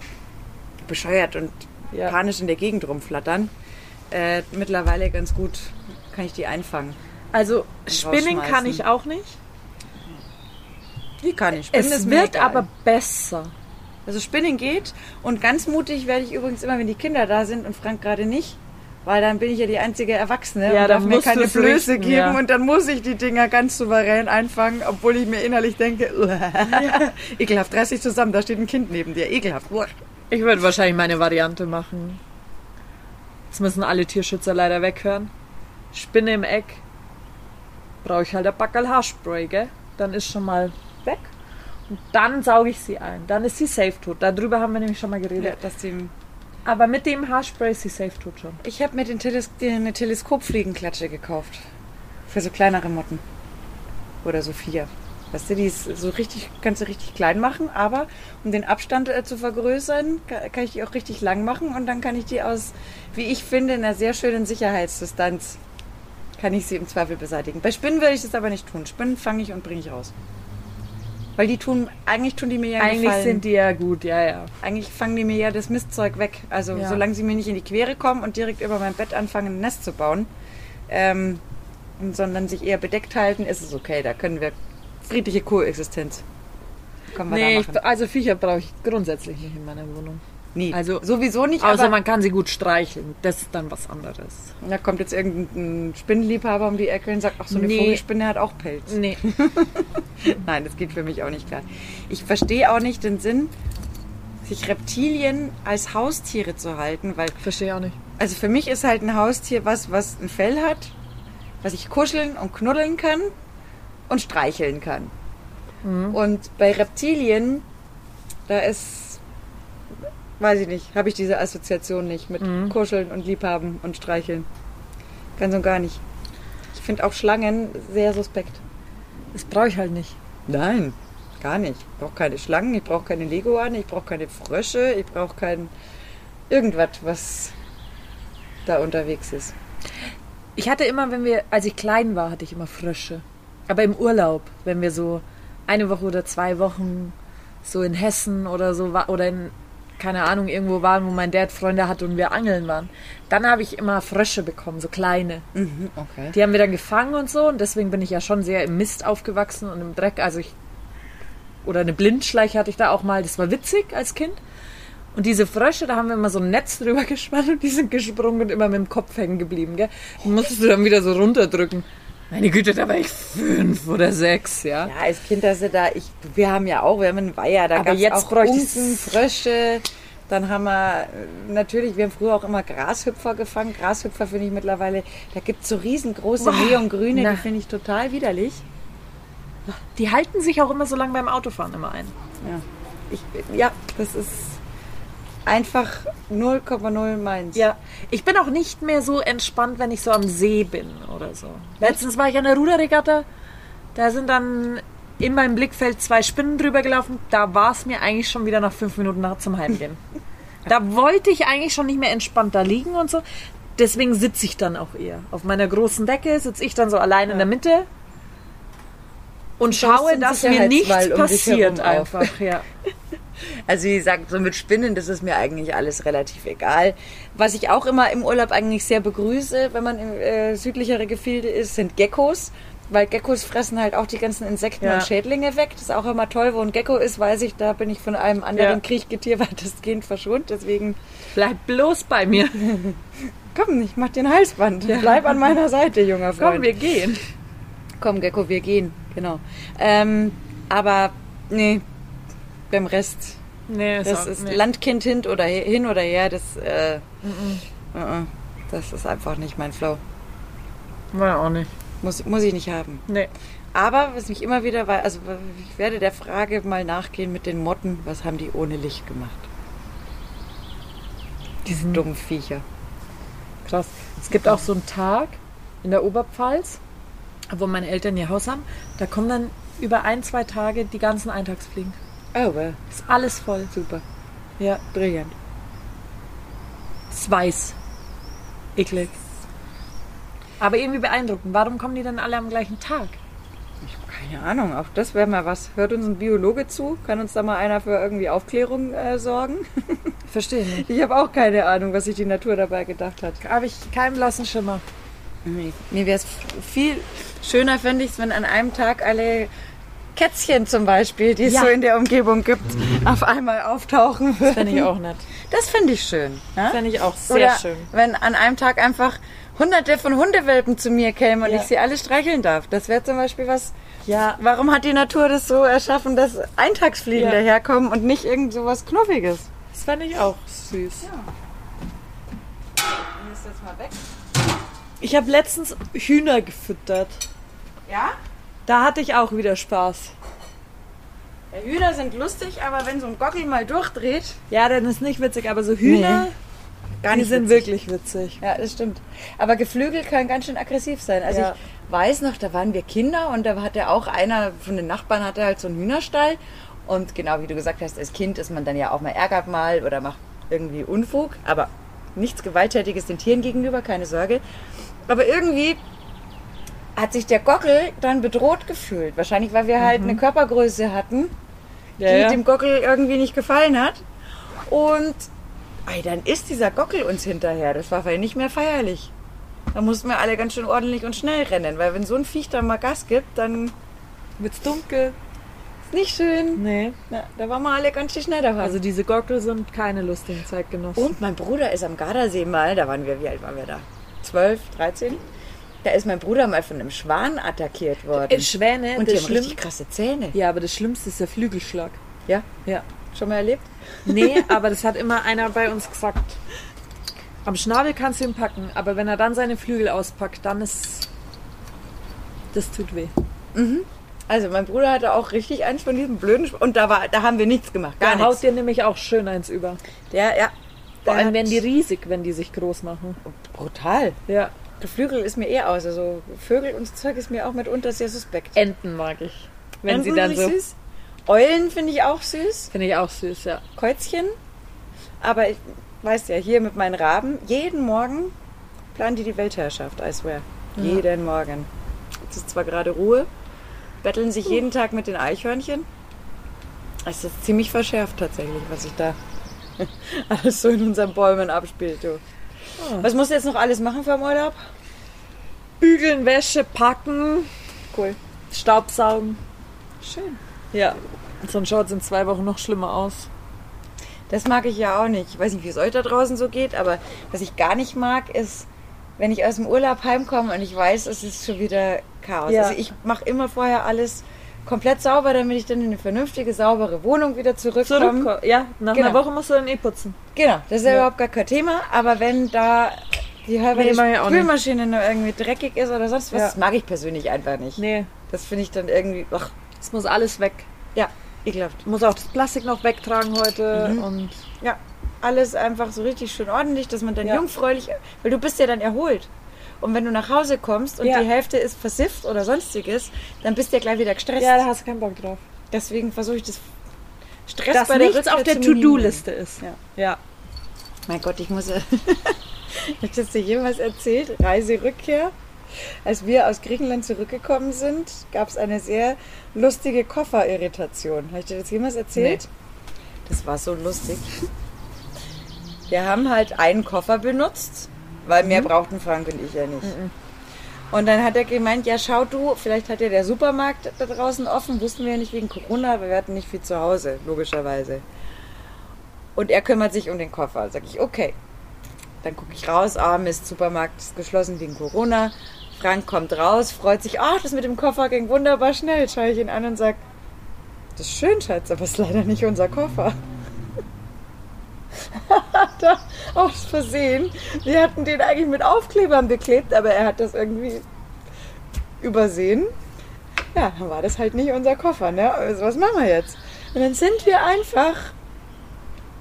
bescheuert und Ja. panisch in der Gegend rumflattern, äh, mittlerweile ganz gut kann ich die einfangen. Also Spinnen kann ich auch nicht. Die kann ich. Spinnen Es wird egal. aber besser. Also Spinnen geht und ganz mutig werde ich übrigens immer, wenn die Kinder da sind und Frank gerade nicht, weil dann bin ich ja die einzige Erwachsene Ja, und darf mir keine Blöße richten, geben ja. und dann muss ich die Dinger ganz souverän einfangen, obwohl ich mir innerlich denke, ekelhaft, reiß dich zusammen, da steht ein Kind neben dir, ekelhaft. Uah. Ich würde wahrscheinlich meine Variante machen. Jetzt müssen alle Tierschützer leider weghören. Spinne im Eck. Brauche ich halt ein Backerl Haarspray, gell? Dann ist schon mal weg. Und dann sauge ich sie ein. Dann ist sie safe tot. Darüber haben wir nämlich schon mal geredet. Ja, dass die, Aber mit dem Haarspray ist sie safe tot schon. ich habe mir den Teles die- eine Teleskopfliegenklatsche gekauft. Für so kleinere Motten. Oder so vier. Weißt du, die ist so richtig, kannst du richtig klein machen, aber um den Abstand äh, zu vergrößern, ka- kann ich die auch richtig lang machen und dann kann ich die aus, wie ich finde, einer sehr schönen Sicherheitsdistanz, kann ich sie im Zweifel beseitigen. Bei Spinnen würde ich das aber nicht tun. Spinnen fange ich und bringe ich raus. Weil die tun, eigentlich tun die mir ja Eigentlich Gefallen. sind die ja gut, ja, ja. Eigentlich fangen die mir ja das Mistzeug weg. Also Ja. solange sie mir nicht in die Quere kommen und direkt über mein Bett anfangen, ein Nest zu bauen, ähm, sondern sich eher bedeckt halten, ist es okay. Da können wir friedliche Koexistenz. Können wir Nee, da ich, also Viecher brauche ich grundsätzlich nicht in meiner Wohnung. Nie. also- sowieso nicht, Außer aber man kann sie gut streicheln. Das ist dann was anderes. da kommt jetzt irgendein Spinnenliebhaber um die Ecke und sagt, ach so eine Nee. Vogelspinne hat auch Pelz. Nee. Nein, das geht für mich auch nicht klar. Ich verstehe auch nicht den Sinn, sich Reptilien als Haustiere zu halten, weil Verstehe auch nicht. Also für mich ist halt ein Haustier was, was ein Fell hat, was ich kuscheln und knuddeln kann und streicheln kann. Und bei Reptilien, da ist, weiß ich nicht, habe ich diese Assoziation nicht mit kuscheln und liebhaben und streicheln. Ganz und gar nicht. Ich finde auch Schlangen sehr suspekt. Das brauche ich halt nicht. Nein, gar nicht. Ich brauche keine Schlangen, ich brauche keine Leguane, ich brauche keine Frösche, ich brauche kein irgendwas, was da unterwegs ist. Ich hatte immer, wenn wir, als ich klein war, hatte ich immer Frösche. Aber im Urlaub, wenn wir so eine Woche oder zwei Wochen so in Hessen oder so war, oder in, keine Ahnung, irgendwo waren, wo mein Dad Freunde hatte und wir angeln waren, dann habe ich immer Frösche bekommen, so kleine. Mhm, okay. Die haben wir dann gefangen und so und deswegen bin ich ja schon sehr im Mist aufgewachsen und im Dreck. Also ich, oder eine Blindschleiche hatte ich da auch mal, das war witzig als Kind. Und diese Frösche, da haben wir immer so ein Netz drüber gespannt und die sind gesprungen und immer mit dem Kopf hängen geblieben, gell? Die musstest du dann wieder so runterdrücken. Meine Güte, da war ich fünf oder sechs, ja. Ja, als Kind hast du da, ich, wir haben ja auch, wir haben einen Weiher, da gab es jetzt auch Unken, Frösche. Dann haben wir äh, natürlich, wir haben früher auch immer Grashüpfer gefangen. Grashüpfer finde ich mittlerweile, da gibt es so riesengroße Boah, Neongrüne, na. die finde ich total widerlich. Die halten sich auch immer so lange beim Autofahren immer ein. Ja, ich, ja das ist einfach 0,0 meins. Ja, ich bin auch nicht mehr so entspannt, wenn ich so am See bin oder so. Letztens war ich an der Ruderregatta, da sind dann in meinem Blickfeld zwei Spinnen drüber gelaufen. Da war es mir eigentlich schon wieder nach fünf Minuten nach zum Heimgehen. da wollte ich eigentlich schon nicht mehr entspannt da liegen und so. Deswegen sitze ich dann auch eher. Auf meiner großen Decke sitze ich dann so allein in der Mitte und schaue, dass mir nichts um passiert einfach. Ja. Also wie gesagt, so mit Spinnen, das ist mir eigentlich alles relativ egal. Was ich auch immer im Urlaub eigentlich sehr begrüße, wenn man in äh, südlichere Gefilde ist, sind Geckos. Weil Geckos fressen halt auch die ganzen Insekten Ja. und Schädlinge weg. Das ist auch immer toll, wo ein Gecko ist, weiß ich, da bin ich von einem anderen Ja. Kriechgetier weitestgehend verschont. Deswegen, Bleib bloß bei mir. komm, ich mach den Halsband. Bleib an meiner Seite, junger Freund. Komm, wir gehen. Komm, Gecko, wir gehen. Genau. Ähm, aber, nee, beim Rest Nee, Das ist nee. Landkind hin oder her, hin oder her, das, äh, äh, das ist einfach nicht mein Flow. War auch nicht. Muss, muss ich nicht haben. Nee. Aber was mich immer wieder war, also ich werde der Frage mal nachgehen mit den Motten, was haben die ohne Licht gemacht? Diese dummen Viecher. Krass. Es gibt auch so einen Tag in der Oberpfalz, wo meine Eltern ihr Haus haben. Da kommen dann über ein, zwei Tage die ganzen Eintagsfliegen. Oh, well, Ist alles voll. super. Ja, Brillant. ist weiß. Eklig. Aber irgendwie beeindruckend. Warum kommen die dann alle am gleichen Tag? Ich habe keine Ahnung, auch das wäre mal was. Hört uns ein Biologe zu? Kann uns da mal einer für irgendwie Aufklärung äh, sorgen? Verstehe nicht. Ich habe auch keine Ahnung, was sich die Natur dabei gedacht hat. Habe ich keinen blassen Schimmer. Nee, mir wäre es viel schöner, fände ich es, wenn an einem Tag alle Kätzchen zum Beispiel, die es Ja. so in der Umgebung gibt, auf einmal auftauchen würden. Fände ich auch nett. Das finde ich schön. Ja? Fände ich auch sehr Oder schön. wenn an einem Tag einfach hunderte von Hundewelpen zu mir kämen und Ja. ich sie alle streicheln darf. Das wäre zum Beispiel was. Ja, Warum hat die Natur das so erschaffen, dass Eintagsfliegen Ja. daherkommen und nicht irgend so was Knuffiges? das fände ich auch süß. Jetzt mal weg. Ich habe letztens Hühner gefüttert. Ja? Da hatte ich auch wieder Spaß. Ja, Hühner sind lustig, aber wenn so ein Gockel mal durchdreht, Ja, dann ist nicht witzig, aber so Hühner, gar die nicht sind witzig. wirklich witzig. Ja, das stimmt. Aber Geflügel kann ganz schön aggressiv sein. Also Ja. ich weiß noch, da waren wir Kinder und da hatte auch einer von den Nachbarn hatte halt so einen Hühnerstall. Und genau wie du gesagt hast, als Kind ist man dann ja auch mal ärgert mal oder macht irgendwie Unfug, aber nichts Gewalttätiges den Tieren gegenüber, keine Sorge. Aber irgendwie hat sich der Gockel dann bedroht gefühlt. Wahrscheinlich, weil wir halt eine Körpergröße hatten, die Ja, ja. dem Gockel irgendwie nicht gefallen hat. Und ey, dann ist dieser Gockel uns hinterher. Das war vielleicht nicht mehr feierlich. Da mussten wir alle ganz schön ordentlich und schnell rennen, weil wenn so ein Viech dann mal Gas gibt, dann Wird's dunkel? ist nicht schön. Nee. Na, da waren wir alle ganz schön schnell dabei. Also diese Gockel sind keine lustigen Zeitgenossen. und mein Bruder ist am Gardasee mal, da waren wir, wie alt waren wir da? 12, 13? Da ist mein Bruder mal von einem Schwan attackiert worden. Äh, Schwäne, und die haben schlimm. richtig krasse Zähne. Ja, aber das Schlimmste ist der Flügelschlag. Ja, Ja. schon mal erlebt? Nee, aber das hat immer einer bei uns gesagt. Am Schnabel kannst du ihn packen, aber wenn er dann seine Flügel auspackt, dann ist. Das tut weh. Also mein Bruder hatte auch richtig eins von diesen blöden Sch- und da war, da haben wir nichts gemacht, gar Da haut nichts. dir nämlich auch schön eins über. Der, ja, Vor allem werden die riesig, wenn die sich groß machen. brutal. Ja. Der Flügel ist mir eh aus, also Vögel und Zeug ist mir auch mitunter sehr suspekt. Enten mag ich. Wenn sie Enten dann finde so. ich süß. Eulen finde ich auch süß. Finde ich auch süß, ja. Käuzchen. Aber ich weiß ja, hier mit meinen Raben, jeden Morgen planen die die Weltherrschaft, I swear. Jeden Morgen. Es ist zwar gerade Ruhe, betteln sich jeden Tag mit den Eichhörnchen. Es ist ziemlich verschärft tatsächlich, was sich da alles so in unseren Bäumen abspielt. Du. Ah. Was musst du jetzt noch alles machen für den Urlaub? Bügeln, Wäsche, packen, Cool. Staubsaugen. Schön. Ja. Sonst schaut es in zwei Wochen noch schlimmer aus. Das mag ich ja auch nicht. Ich weiß nicht, wie es euch da draußen so geht, aber was ich gar nicht mag, ist, wenn ich aus dem Urlaub heimkomme und ich weiß, es ist schon wieder Chaos. Ja. Also ich mache immer vorher alles komplett sauber, damit ich dann in eine vernünftige, saubere Wohnung wieder zurückkomme. Zurück. Ja, nach Genau. einer Woche musst du dann eh putzen. Genau, das ist ja, überhaupt gar kein Thema. Aber wenn da die halbe Nee, nicht. Spülmaschine nur irgendwie dreckig ist oder sonst was, Ja. das mag ich persönlich einfach nicht. Nee, Das finde ich dann irgendwie, ach, es muss alles weg. ja, ekelhaft. Muss auch das Plastik noch wegtragen heute Mhm. und Ja, alles einfach so richtig schön ordentlich, dass man dann Ja. jungfräulich, weil du bist ja dann erholt. Und wenn du nach Hause kommst und Ja. die Hälfte ist versifft oder sonstiges, dann bist du ja gleich wieder gestresst. ja, da hast du keinen Bock drauf. Deswegen versuche ich das Stress Dass bei der nichts Rückkehr auf der. To-Do-Liste ist. Ja. ja. Mein Gott, ich muss. Habe ich das dir jemals erzählt? Reiserückkehr. Als wir aus Griechenland zurückgekommen sind, gab es eine sehr lustige Kofferirritation. Habe ich dir das jemals erzählt? Das war so lustig. Wir haben halt einen Koffer benutzt, weil mehr brauchten Frank und ich ja nicht. Und dann hat er gemeint, ja schau du, vielleicht hat ja der Supermarkt da draußen offen, wussten wir ja nicht wegen Corona, aber wir hatten nicht viel zu Hause, logischerweise. Und er kümmert sich um den Koffer. Sag ich, okay. Dann gucke ich raus, ah Mist, Supermarkt ist geschlossen wegen Corona. Frank kommt raus, freut sich, ach, das mit dem Koffer ging wunderbar schnell. Schaue ich ihn an und sag, das ist schön, Schatz, aber es ist leider nicht unser Koffer. Hat er aus Versehen. Wir hatten den eigentlich mit Aufklebern beklebt, aber er hat das irgendwie übersehen. Ja, dann war das halt nicht unser Koffer, ne? Also was machen wir jetzt? Und dann sind wir einfach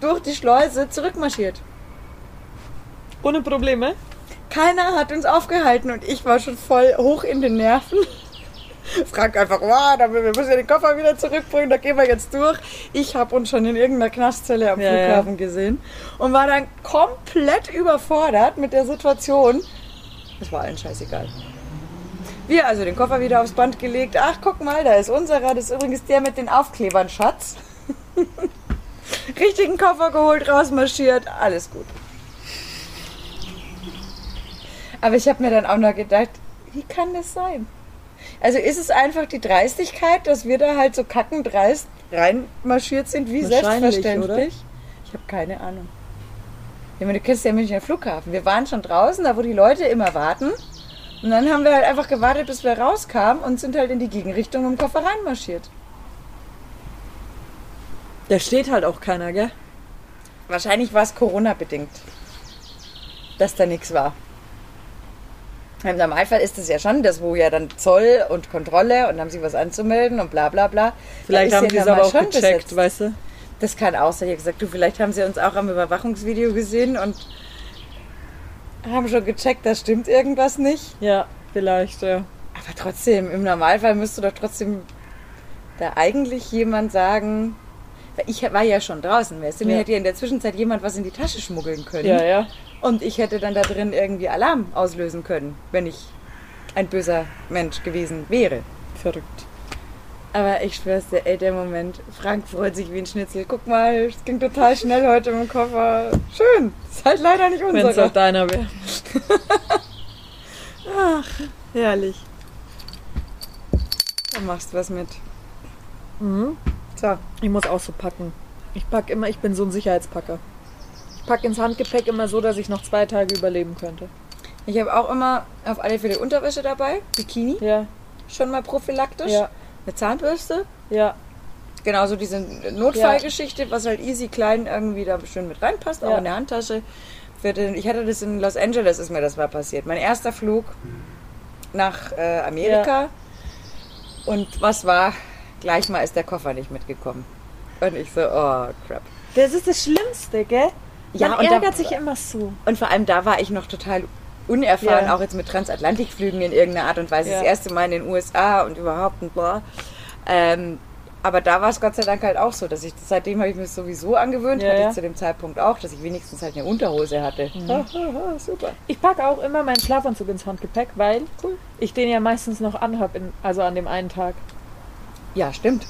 durch die Schleuse zurückmarschiert. Ohne Probleme. Keiner hat uns aufgehalten und ich war schon voll hoch in den Nerven. Frank einfach, wow, wir müssen ja den Koffer wieder zurückbringen, da gehen wir jetzt durch. Ich habe uns schon in irgendeiner Knastzelle am Ja, Flughafen gesehen und war dann komplett überfordert mit der Situation. Es war allen scheißegal. Wir also den Koffer wieder aufs Band gelegt. Ach, guck mal, da ist unserer. Das ist übrigens der mit den Aufklebern, Schatz. Richtigen Koffer geholt, rausmarschiert. Alles gut. Aber ich habe mir dann auch noch gedacht, wie kann das sein? Also ist es einfach die Dreistigkeit, dass wir da halt so kackendreist reinmarschiert sind, wie selbstverständlich? Ich habe keine Ahnung. Ich meine, du kennst ja Münchner Flughafen. Wir waren schon draußen, da wo die Leute immer warten. Und dann haben wir halt einfach gewartet, bis wir rauskamen und sind halt in die Gegenrichtung im Koffer reinmarschiert. Da steht halt auch keiner, gell? Wahrscheinlich war es Corona-bedingt, dass da nichts war. Im Normalfall ist es ja schon das, wo ja dann Zoll und Kontrolle und haben sie was anzumelden und bla bla bla. Vielleicht haben ja es aber auch gecheckt, weißt du? Das kann auch sein. Ich gesagt, du, vielleicht haben sie uns auch am Überwachungsvideo gesehen und haben schon gecheckt, da stimmt irgendwas nicht. Ja, vielleicht, ja. Aber trotzdem, im Normalfall müsste doch trotzdem da eigentlich jemand sagen, ich war ja schon draußen, weißt du, mir Ja. hätte ja in der Zwischenzeit jemand was in die Tasche schmuggeln können. Ja, ja. Und ich hätte dann da drin irgendwie Alarm auslösen können, wenn ich ein böser Mensch gewesen wäre. Verrückt. Aber ich schwör's dir, ey, der Moment. Frank freut sich wie ein Schnitzel. Guck mal, es ging total schnell heute im Koffer. Schön. Ist halt leider nicht Wenn es unsere. auch deiner wäre. Herrlich. Da machst du was mit. Mhm. So. Ich muss auch so packen. Ich pack immer, ich bin so ein Sicherheitspacker. Ich packe ins Handgepäck immer so, dass ich noch zwei Tage überleben könnte. Ich habe auch immer auf alle Fälle Unterwäsche dabei. Bikini. Ja, Schon mal prophylaktisch. ja, Eine Zahnbürste. ja. Genauso diese Notfallgeschichte, was halt easy klein irgendwie da schön mit reinpasst, auch Ja. in der Handtasche. Den, ich hatte das in Los Angeles, ist mir das mal passiert. Mein erster Flug nach äh, Amerika. Und was war? Gleich mal ist der Koffer nicht mitgekommen. Und ich so, oh crap. Das ist das Schlimmste, gell? Ja, Man und da- ärgert sich immer so. Und vor allem da war ich noch total unerfahren, Ja. auch jetzt mit Transatlantikflügen in irgendeiner Art und Weise. Ja. Das erste Mal in den USA und überhaupt und bla. Ähm, aber da war es Gott sei Dank halt auch so, dass ich seitdem habe ich mir sowieso angewöhnt, Ja, hatte ja. ich zu dem Zeitpunkt auch, dass ich wenigstens halt eine Unterhose hatte. Super. Ich packe auch immer meinen Schlafanzug ins Handgepäck, weil ich den ja meistens noch anhab, in, also an dem einen Tag. Ja, stimmt.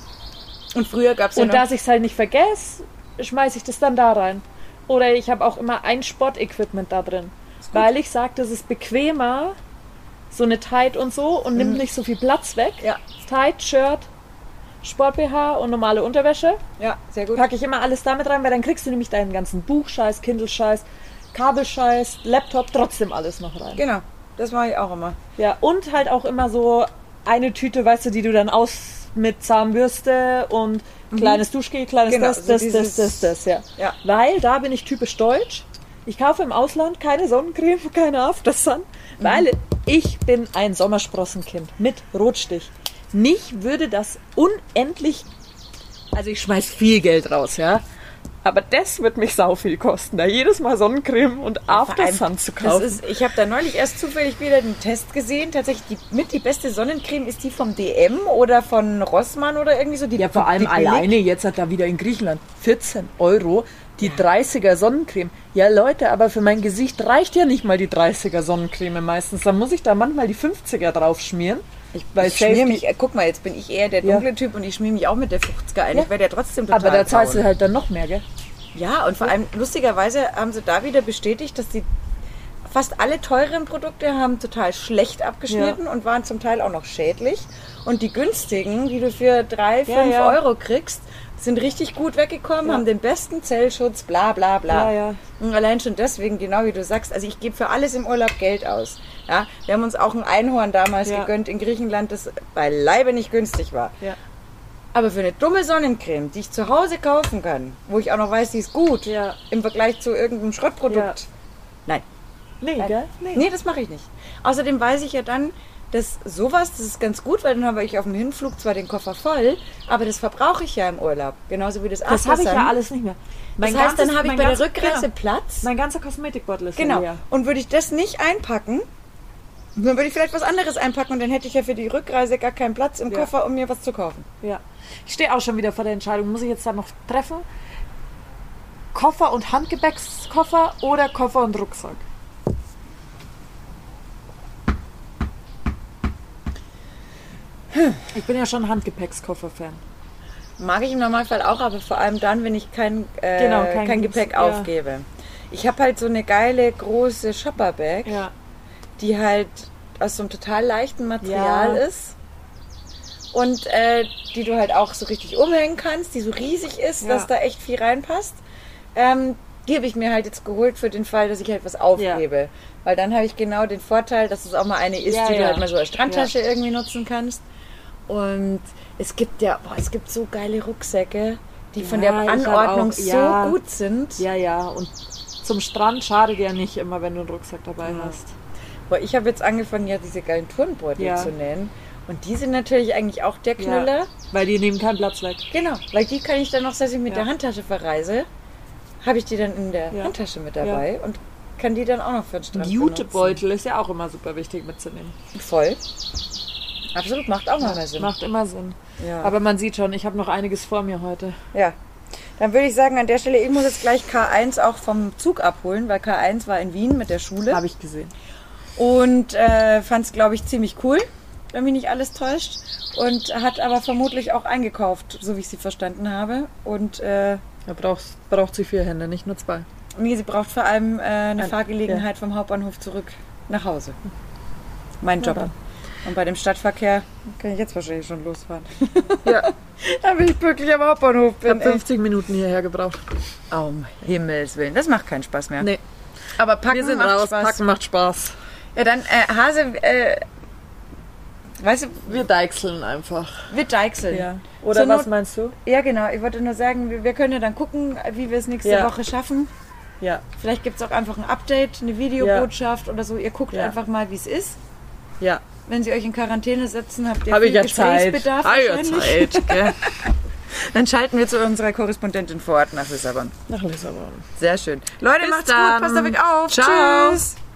Und früher gab es ja Und dass ich es halt nicht vergesse, schmeiße ich das dann da rein. Oder ich habe auch immer ein Sportequipment da drin. Weil ich sage, das ist bequemer, so eine Tight und so, und nimmt nicht so viel Platz weg. ja, Tight, Shirt, Sport-BH und normale Unterwäsche. ja, sehr gut. Packe ich immer alles damit rein, weil dann kriegst du nämlich deinen ganzen Buchscheiß, Kindle-Scheiß, Kabelscheiß, Laptop, trotzdem alles noch rein. Genau, das mache ich auch immer. Ja, und halt auch immer so eine Tüte, weißt du, die du dann aus mit Zahnbürste und kleines Duschgel, kleines Genau, das, das, dieses- das, das, das, ja. Ja. Weil da bin ich typisch deutsch. Ich kaufe im Ausland keine Sonnencreme, keine Aftersun, weil ich bin ein Sommersprossenkind mit Rotstich. Mich würde das unendlich, also ich schmeiß viel Geld raus, ja. Aber das wird mich sau viel kosten, da jedes Mal Sonnencreme und Aftersun zu kaufen. ist, ich habe da neulich erst zufällig wieder einen Test gesehen. Tatsächlich die, mit die beste Sonnencreme ist die vom DM oder von Rossmann oder irgendwie so. Die, Ja, vor allem die alleine jetzt hat er wieder in Griechenland 14 Euro die 30er Sonnencreme. Ja, Leute, aber für mein Gesicht reicht ja nicht mal die 30er Sonnencreme meistens. Dann muss ich da manchmal die 50er drauf schmieren. Ich, ich schmier mich, äh, guck mal, jetzt bin ich eher der Ja. dunkle Typ und ich schmier mich auch mit der 50er ein. Ja. Ich werde ja trotzdem total Aber da zahlst du halt dann noch mehr, gell? Ja, und vor allem, lustigerweise haben sie da wieder bestätigt, dass die fast alle teuren Produkte haben total schlecht abgeschnitten und waren zum Teil auch noch schädlich. Und die günstigen, die du für drei, Ja, fünf ja. Euro kriegst, sind richtig gut weggekommen, Ja. haben den besten Zellschutz, bla bla bla. Ja, ja. Und allein schon deswegen, genau wie du sagst, also ich gebe für alles im Urlaub Geld aus. Ja, wir haben uns auch ein Einhorn damals gegönnt in Griechenland, das beileibe nicht günstig war. Ja. Aber für eine dumme Sonnencreme, die ich zu Hause kaufen kann, wo ich auch noch weiß, die ist gut, Ja. im Vergleich zu irgendeinem Schrottprodukt. Nein. Nee, gell? Nee. Nee, das mache ich nicht. Außerdem weiß ich ja dann, dass sowas, das ist ganz gut, weil dann habe ich auf dem Hinflug zwar den Koffer voll, aber das verbrauche ich ja im Urlaub. Genauso wie das Das habe ich ja alles nicht mehr. Das Mein heißt, dann habe ich bei der ganzes- Rückreise Genau. Platz. Mein ganzer Kosmetikbeutel ist Genau. leer. Und würde ich das nicht einpacken, dann würde ich vielleicht was anderes einpacken und dann hätte ich ja für die Rückreise gar keinen Platz im Ja. Koffer, um mir was zu kaufen. Ja. Ich stehe auch schon wieder vor der Entscheidung. Muss ich jetzt da noch treffen? Koffer und Handgepäckskoffer oder Koffer und Rucksack? Ich bin ja schon Handgepäckskoffer-Fan. Mag ich im Normalfall auch, aber vor allem dann, wenn ich kein, äh, Genau, kein, kein Gepäck ja. aufgebe. Ich habe halt so eine geile große Shopper-Bag, Ja. die halt aus so einem total leichten Material Ja. ist. Und äh, die du halt auch so richtig umhängen kannst, die so riesig ist, Ja. dass da echt viel reinpasst. Ähm, die habe ich mir halt jetzt geholt für den Fall, dass ich halt was aufgebe. Weil dann habe ich genau den Vorteil, dass es auch mal eine ist, Ja, die du ja. halt mal so als Strandtasche irgendwie nutzen kannst. Und es gibt ja, boah, es gibt so geile Rucksäcke, die von Ja, der ich hab Anordnung auch- so ja. gut sind. Ja, ja. Und zum Strand schadet ja nicht immer, wenn du einen Rucksack dabei hast. Boah, ich habe jetzt angefangen, ja diese geilen Turnbeutel Ja. zu nähen. Und die sind natürlich eigentlich auch der Knüller. Ja, weil die nehmen keinen Platz weg. Genau, weil die kann ich dann noch, dass ich mit Ja. der Handtasche verreise, habe ich die dann in der Ja. Handtasche mit dabei und kann die dann auch noch für den Strand. Jutebeutel ist ja auch immer super wichtig mitzunehmen. Voll. Absolut, macht auch mal mehr Sinn. Macht immer Sinn. Ja. Aber man sieht schon, ich habe noch einiges vor mir heute. ja. Dann würde ich sagen, an der Stelle, ich muss jetzt gleich K1 auch vom Zug abholen, weil K1 war in Wien mit der Schule. Habe ich gesehen. und äh, fand es, glaube ich, ziemlich cool, wenn mich nicht alles täuscht. Und hat aber vermutlich auch eingekauft, so wie ich sie verstanden habe. Und äh, Da braucht, braucht sie vier Hände, nicht nur zwei. nee, sie braucht vor allem äh, eine Ein- Fahrgelegenheit vom Hauptbahnhof zurück nach Hause. Mein Job. dann. Und bei dem Stadtverkehr kann ich jetzt wahrscheinlich schon losfahren. Ja, da bin ich pünktlich am Hauptbahnhof. ich habe Bin, ey. 50 Minuten hierher gebraucht. Oh, um Himmels Willen, das macht keinen Spaß mehr. Nee, Aber packen wir sind macht raus. Spaß. Packen macht Spaß. Ja, dann, äh, Hase, äh, weißt du, Wir deichseln einfach. wir deichseln. Ja. Oder Zur was Not- meinst du? Ja, genau. Ich wollte nur sagen, wir, wir können ja dann gucken, wie wir es nächste Ja. Woche schaffen. Ja. Vielleicht gibt es auch einfach ein Update, eine Videobotschaft oder so. Ihr guckt Ja. einfach mal, wie es ist. Ja. Wenn sie euch in Quarantäne setzen, habt ihr ich viel ja Zeit. Gesprächsbedarf ich ja wahrscheinlich. Zeit, gell? Dann schalten wir zu unserer Korrespondentin vor Ort nach Lissabon. Nach Lissabon. Sehr schön. Leute, Bis macht's dann. gut. Passt auf euch auf. Ciao. Tschüss.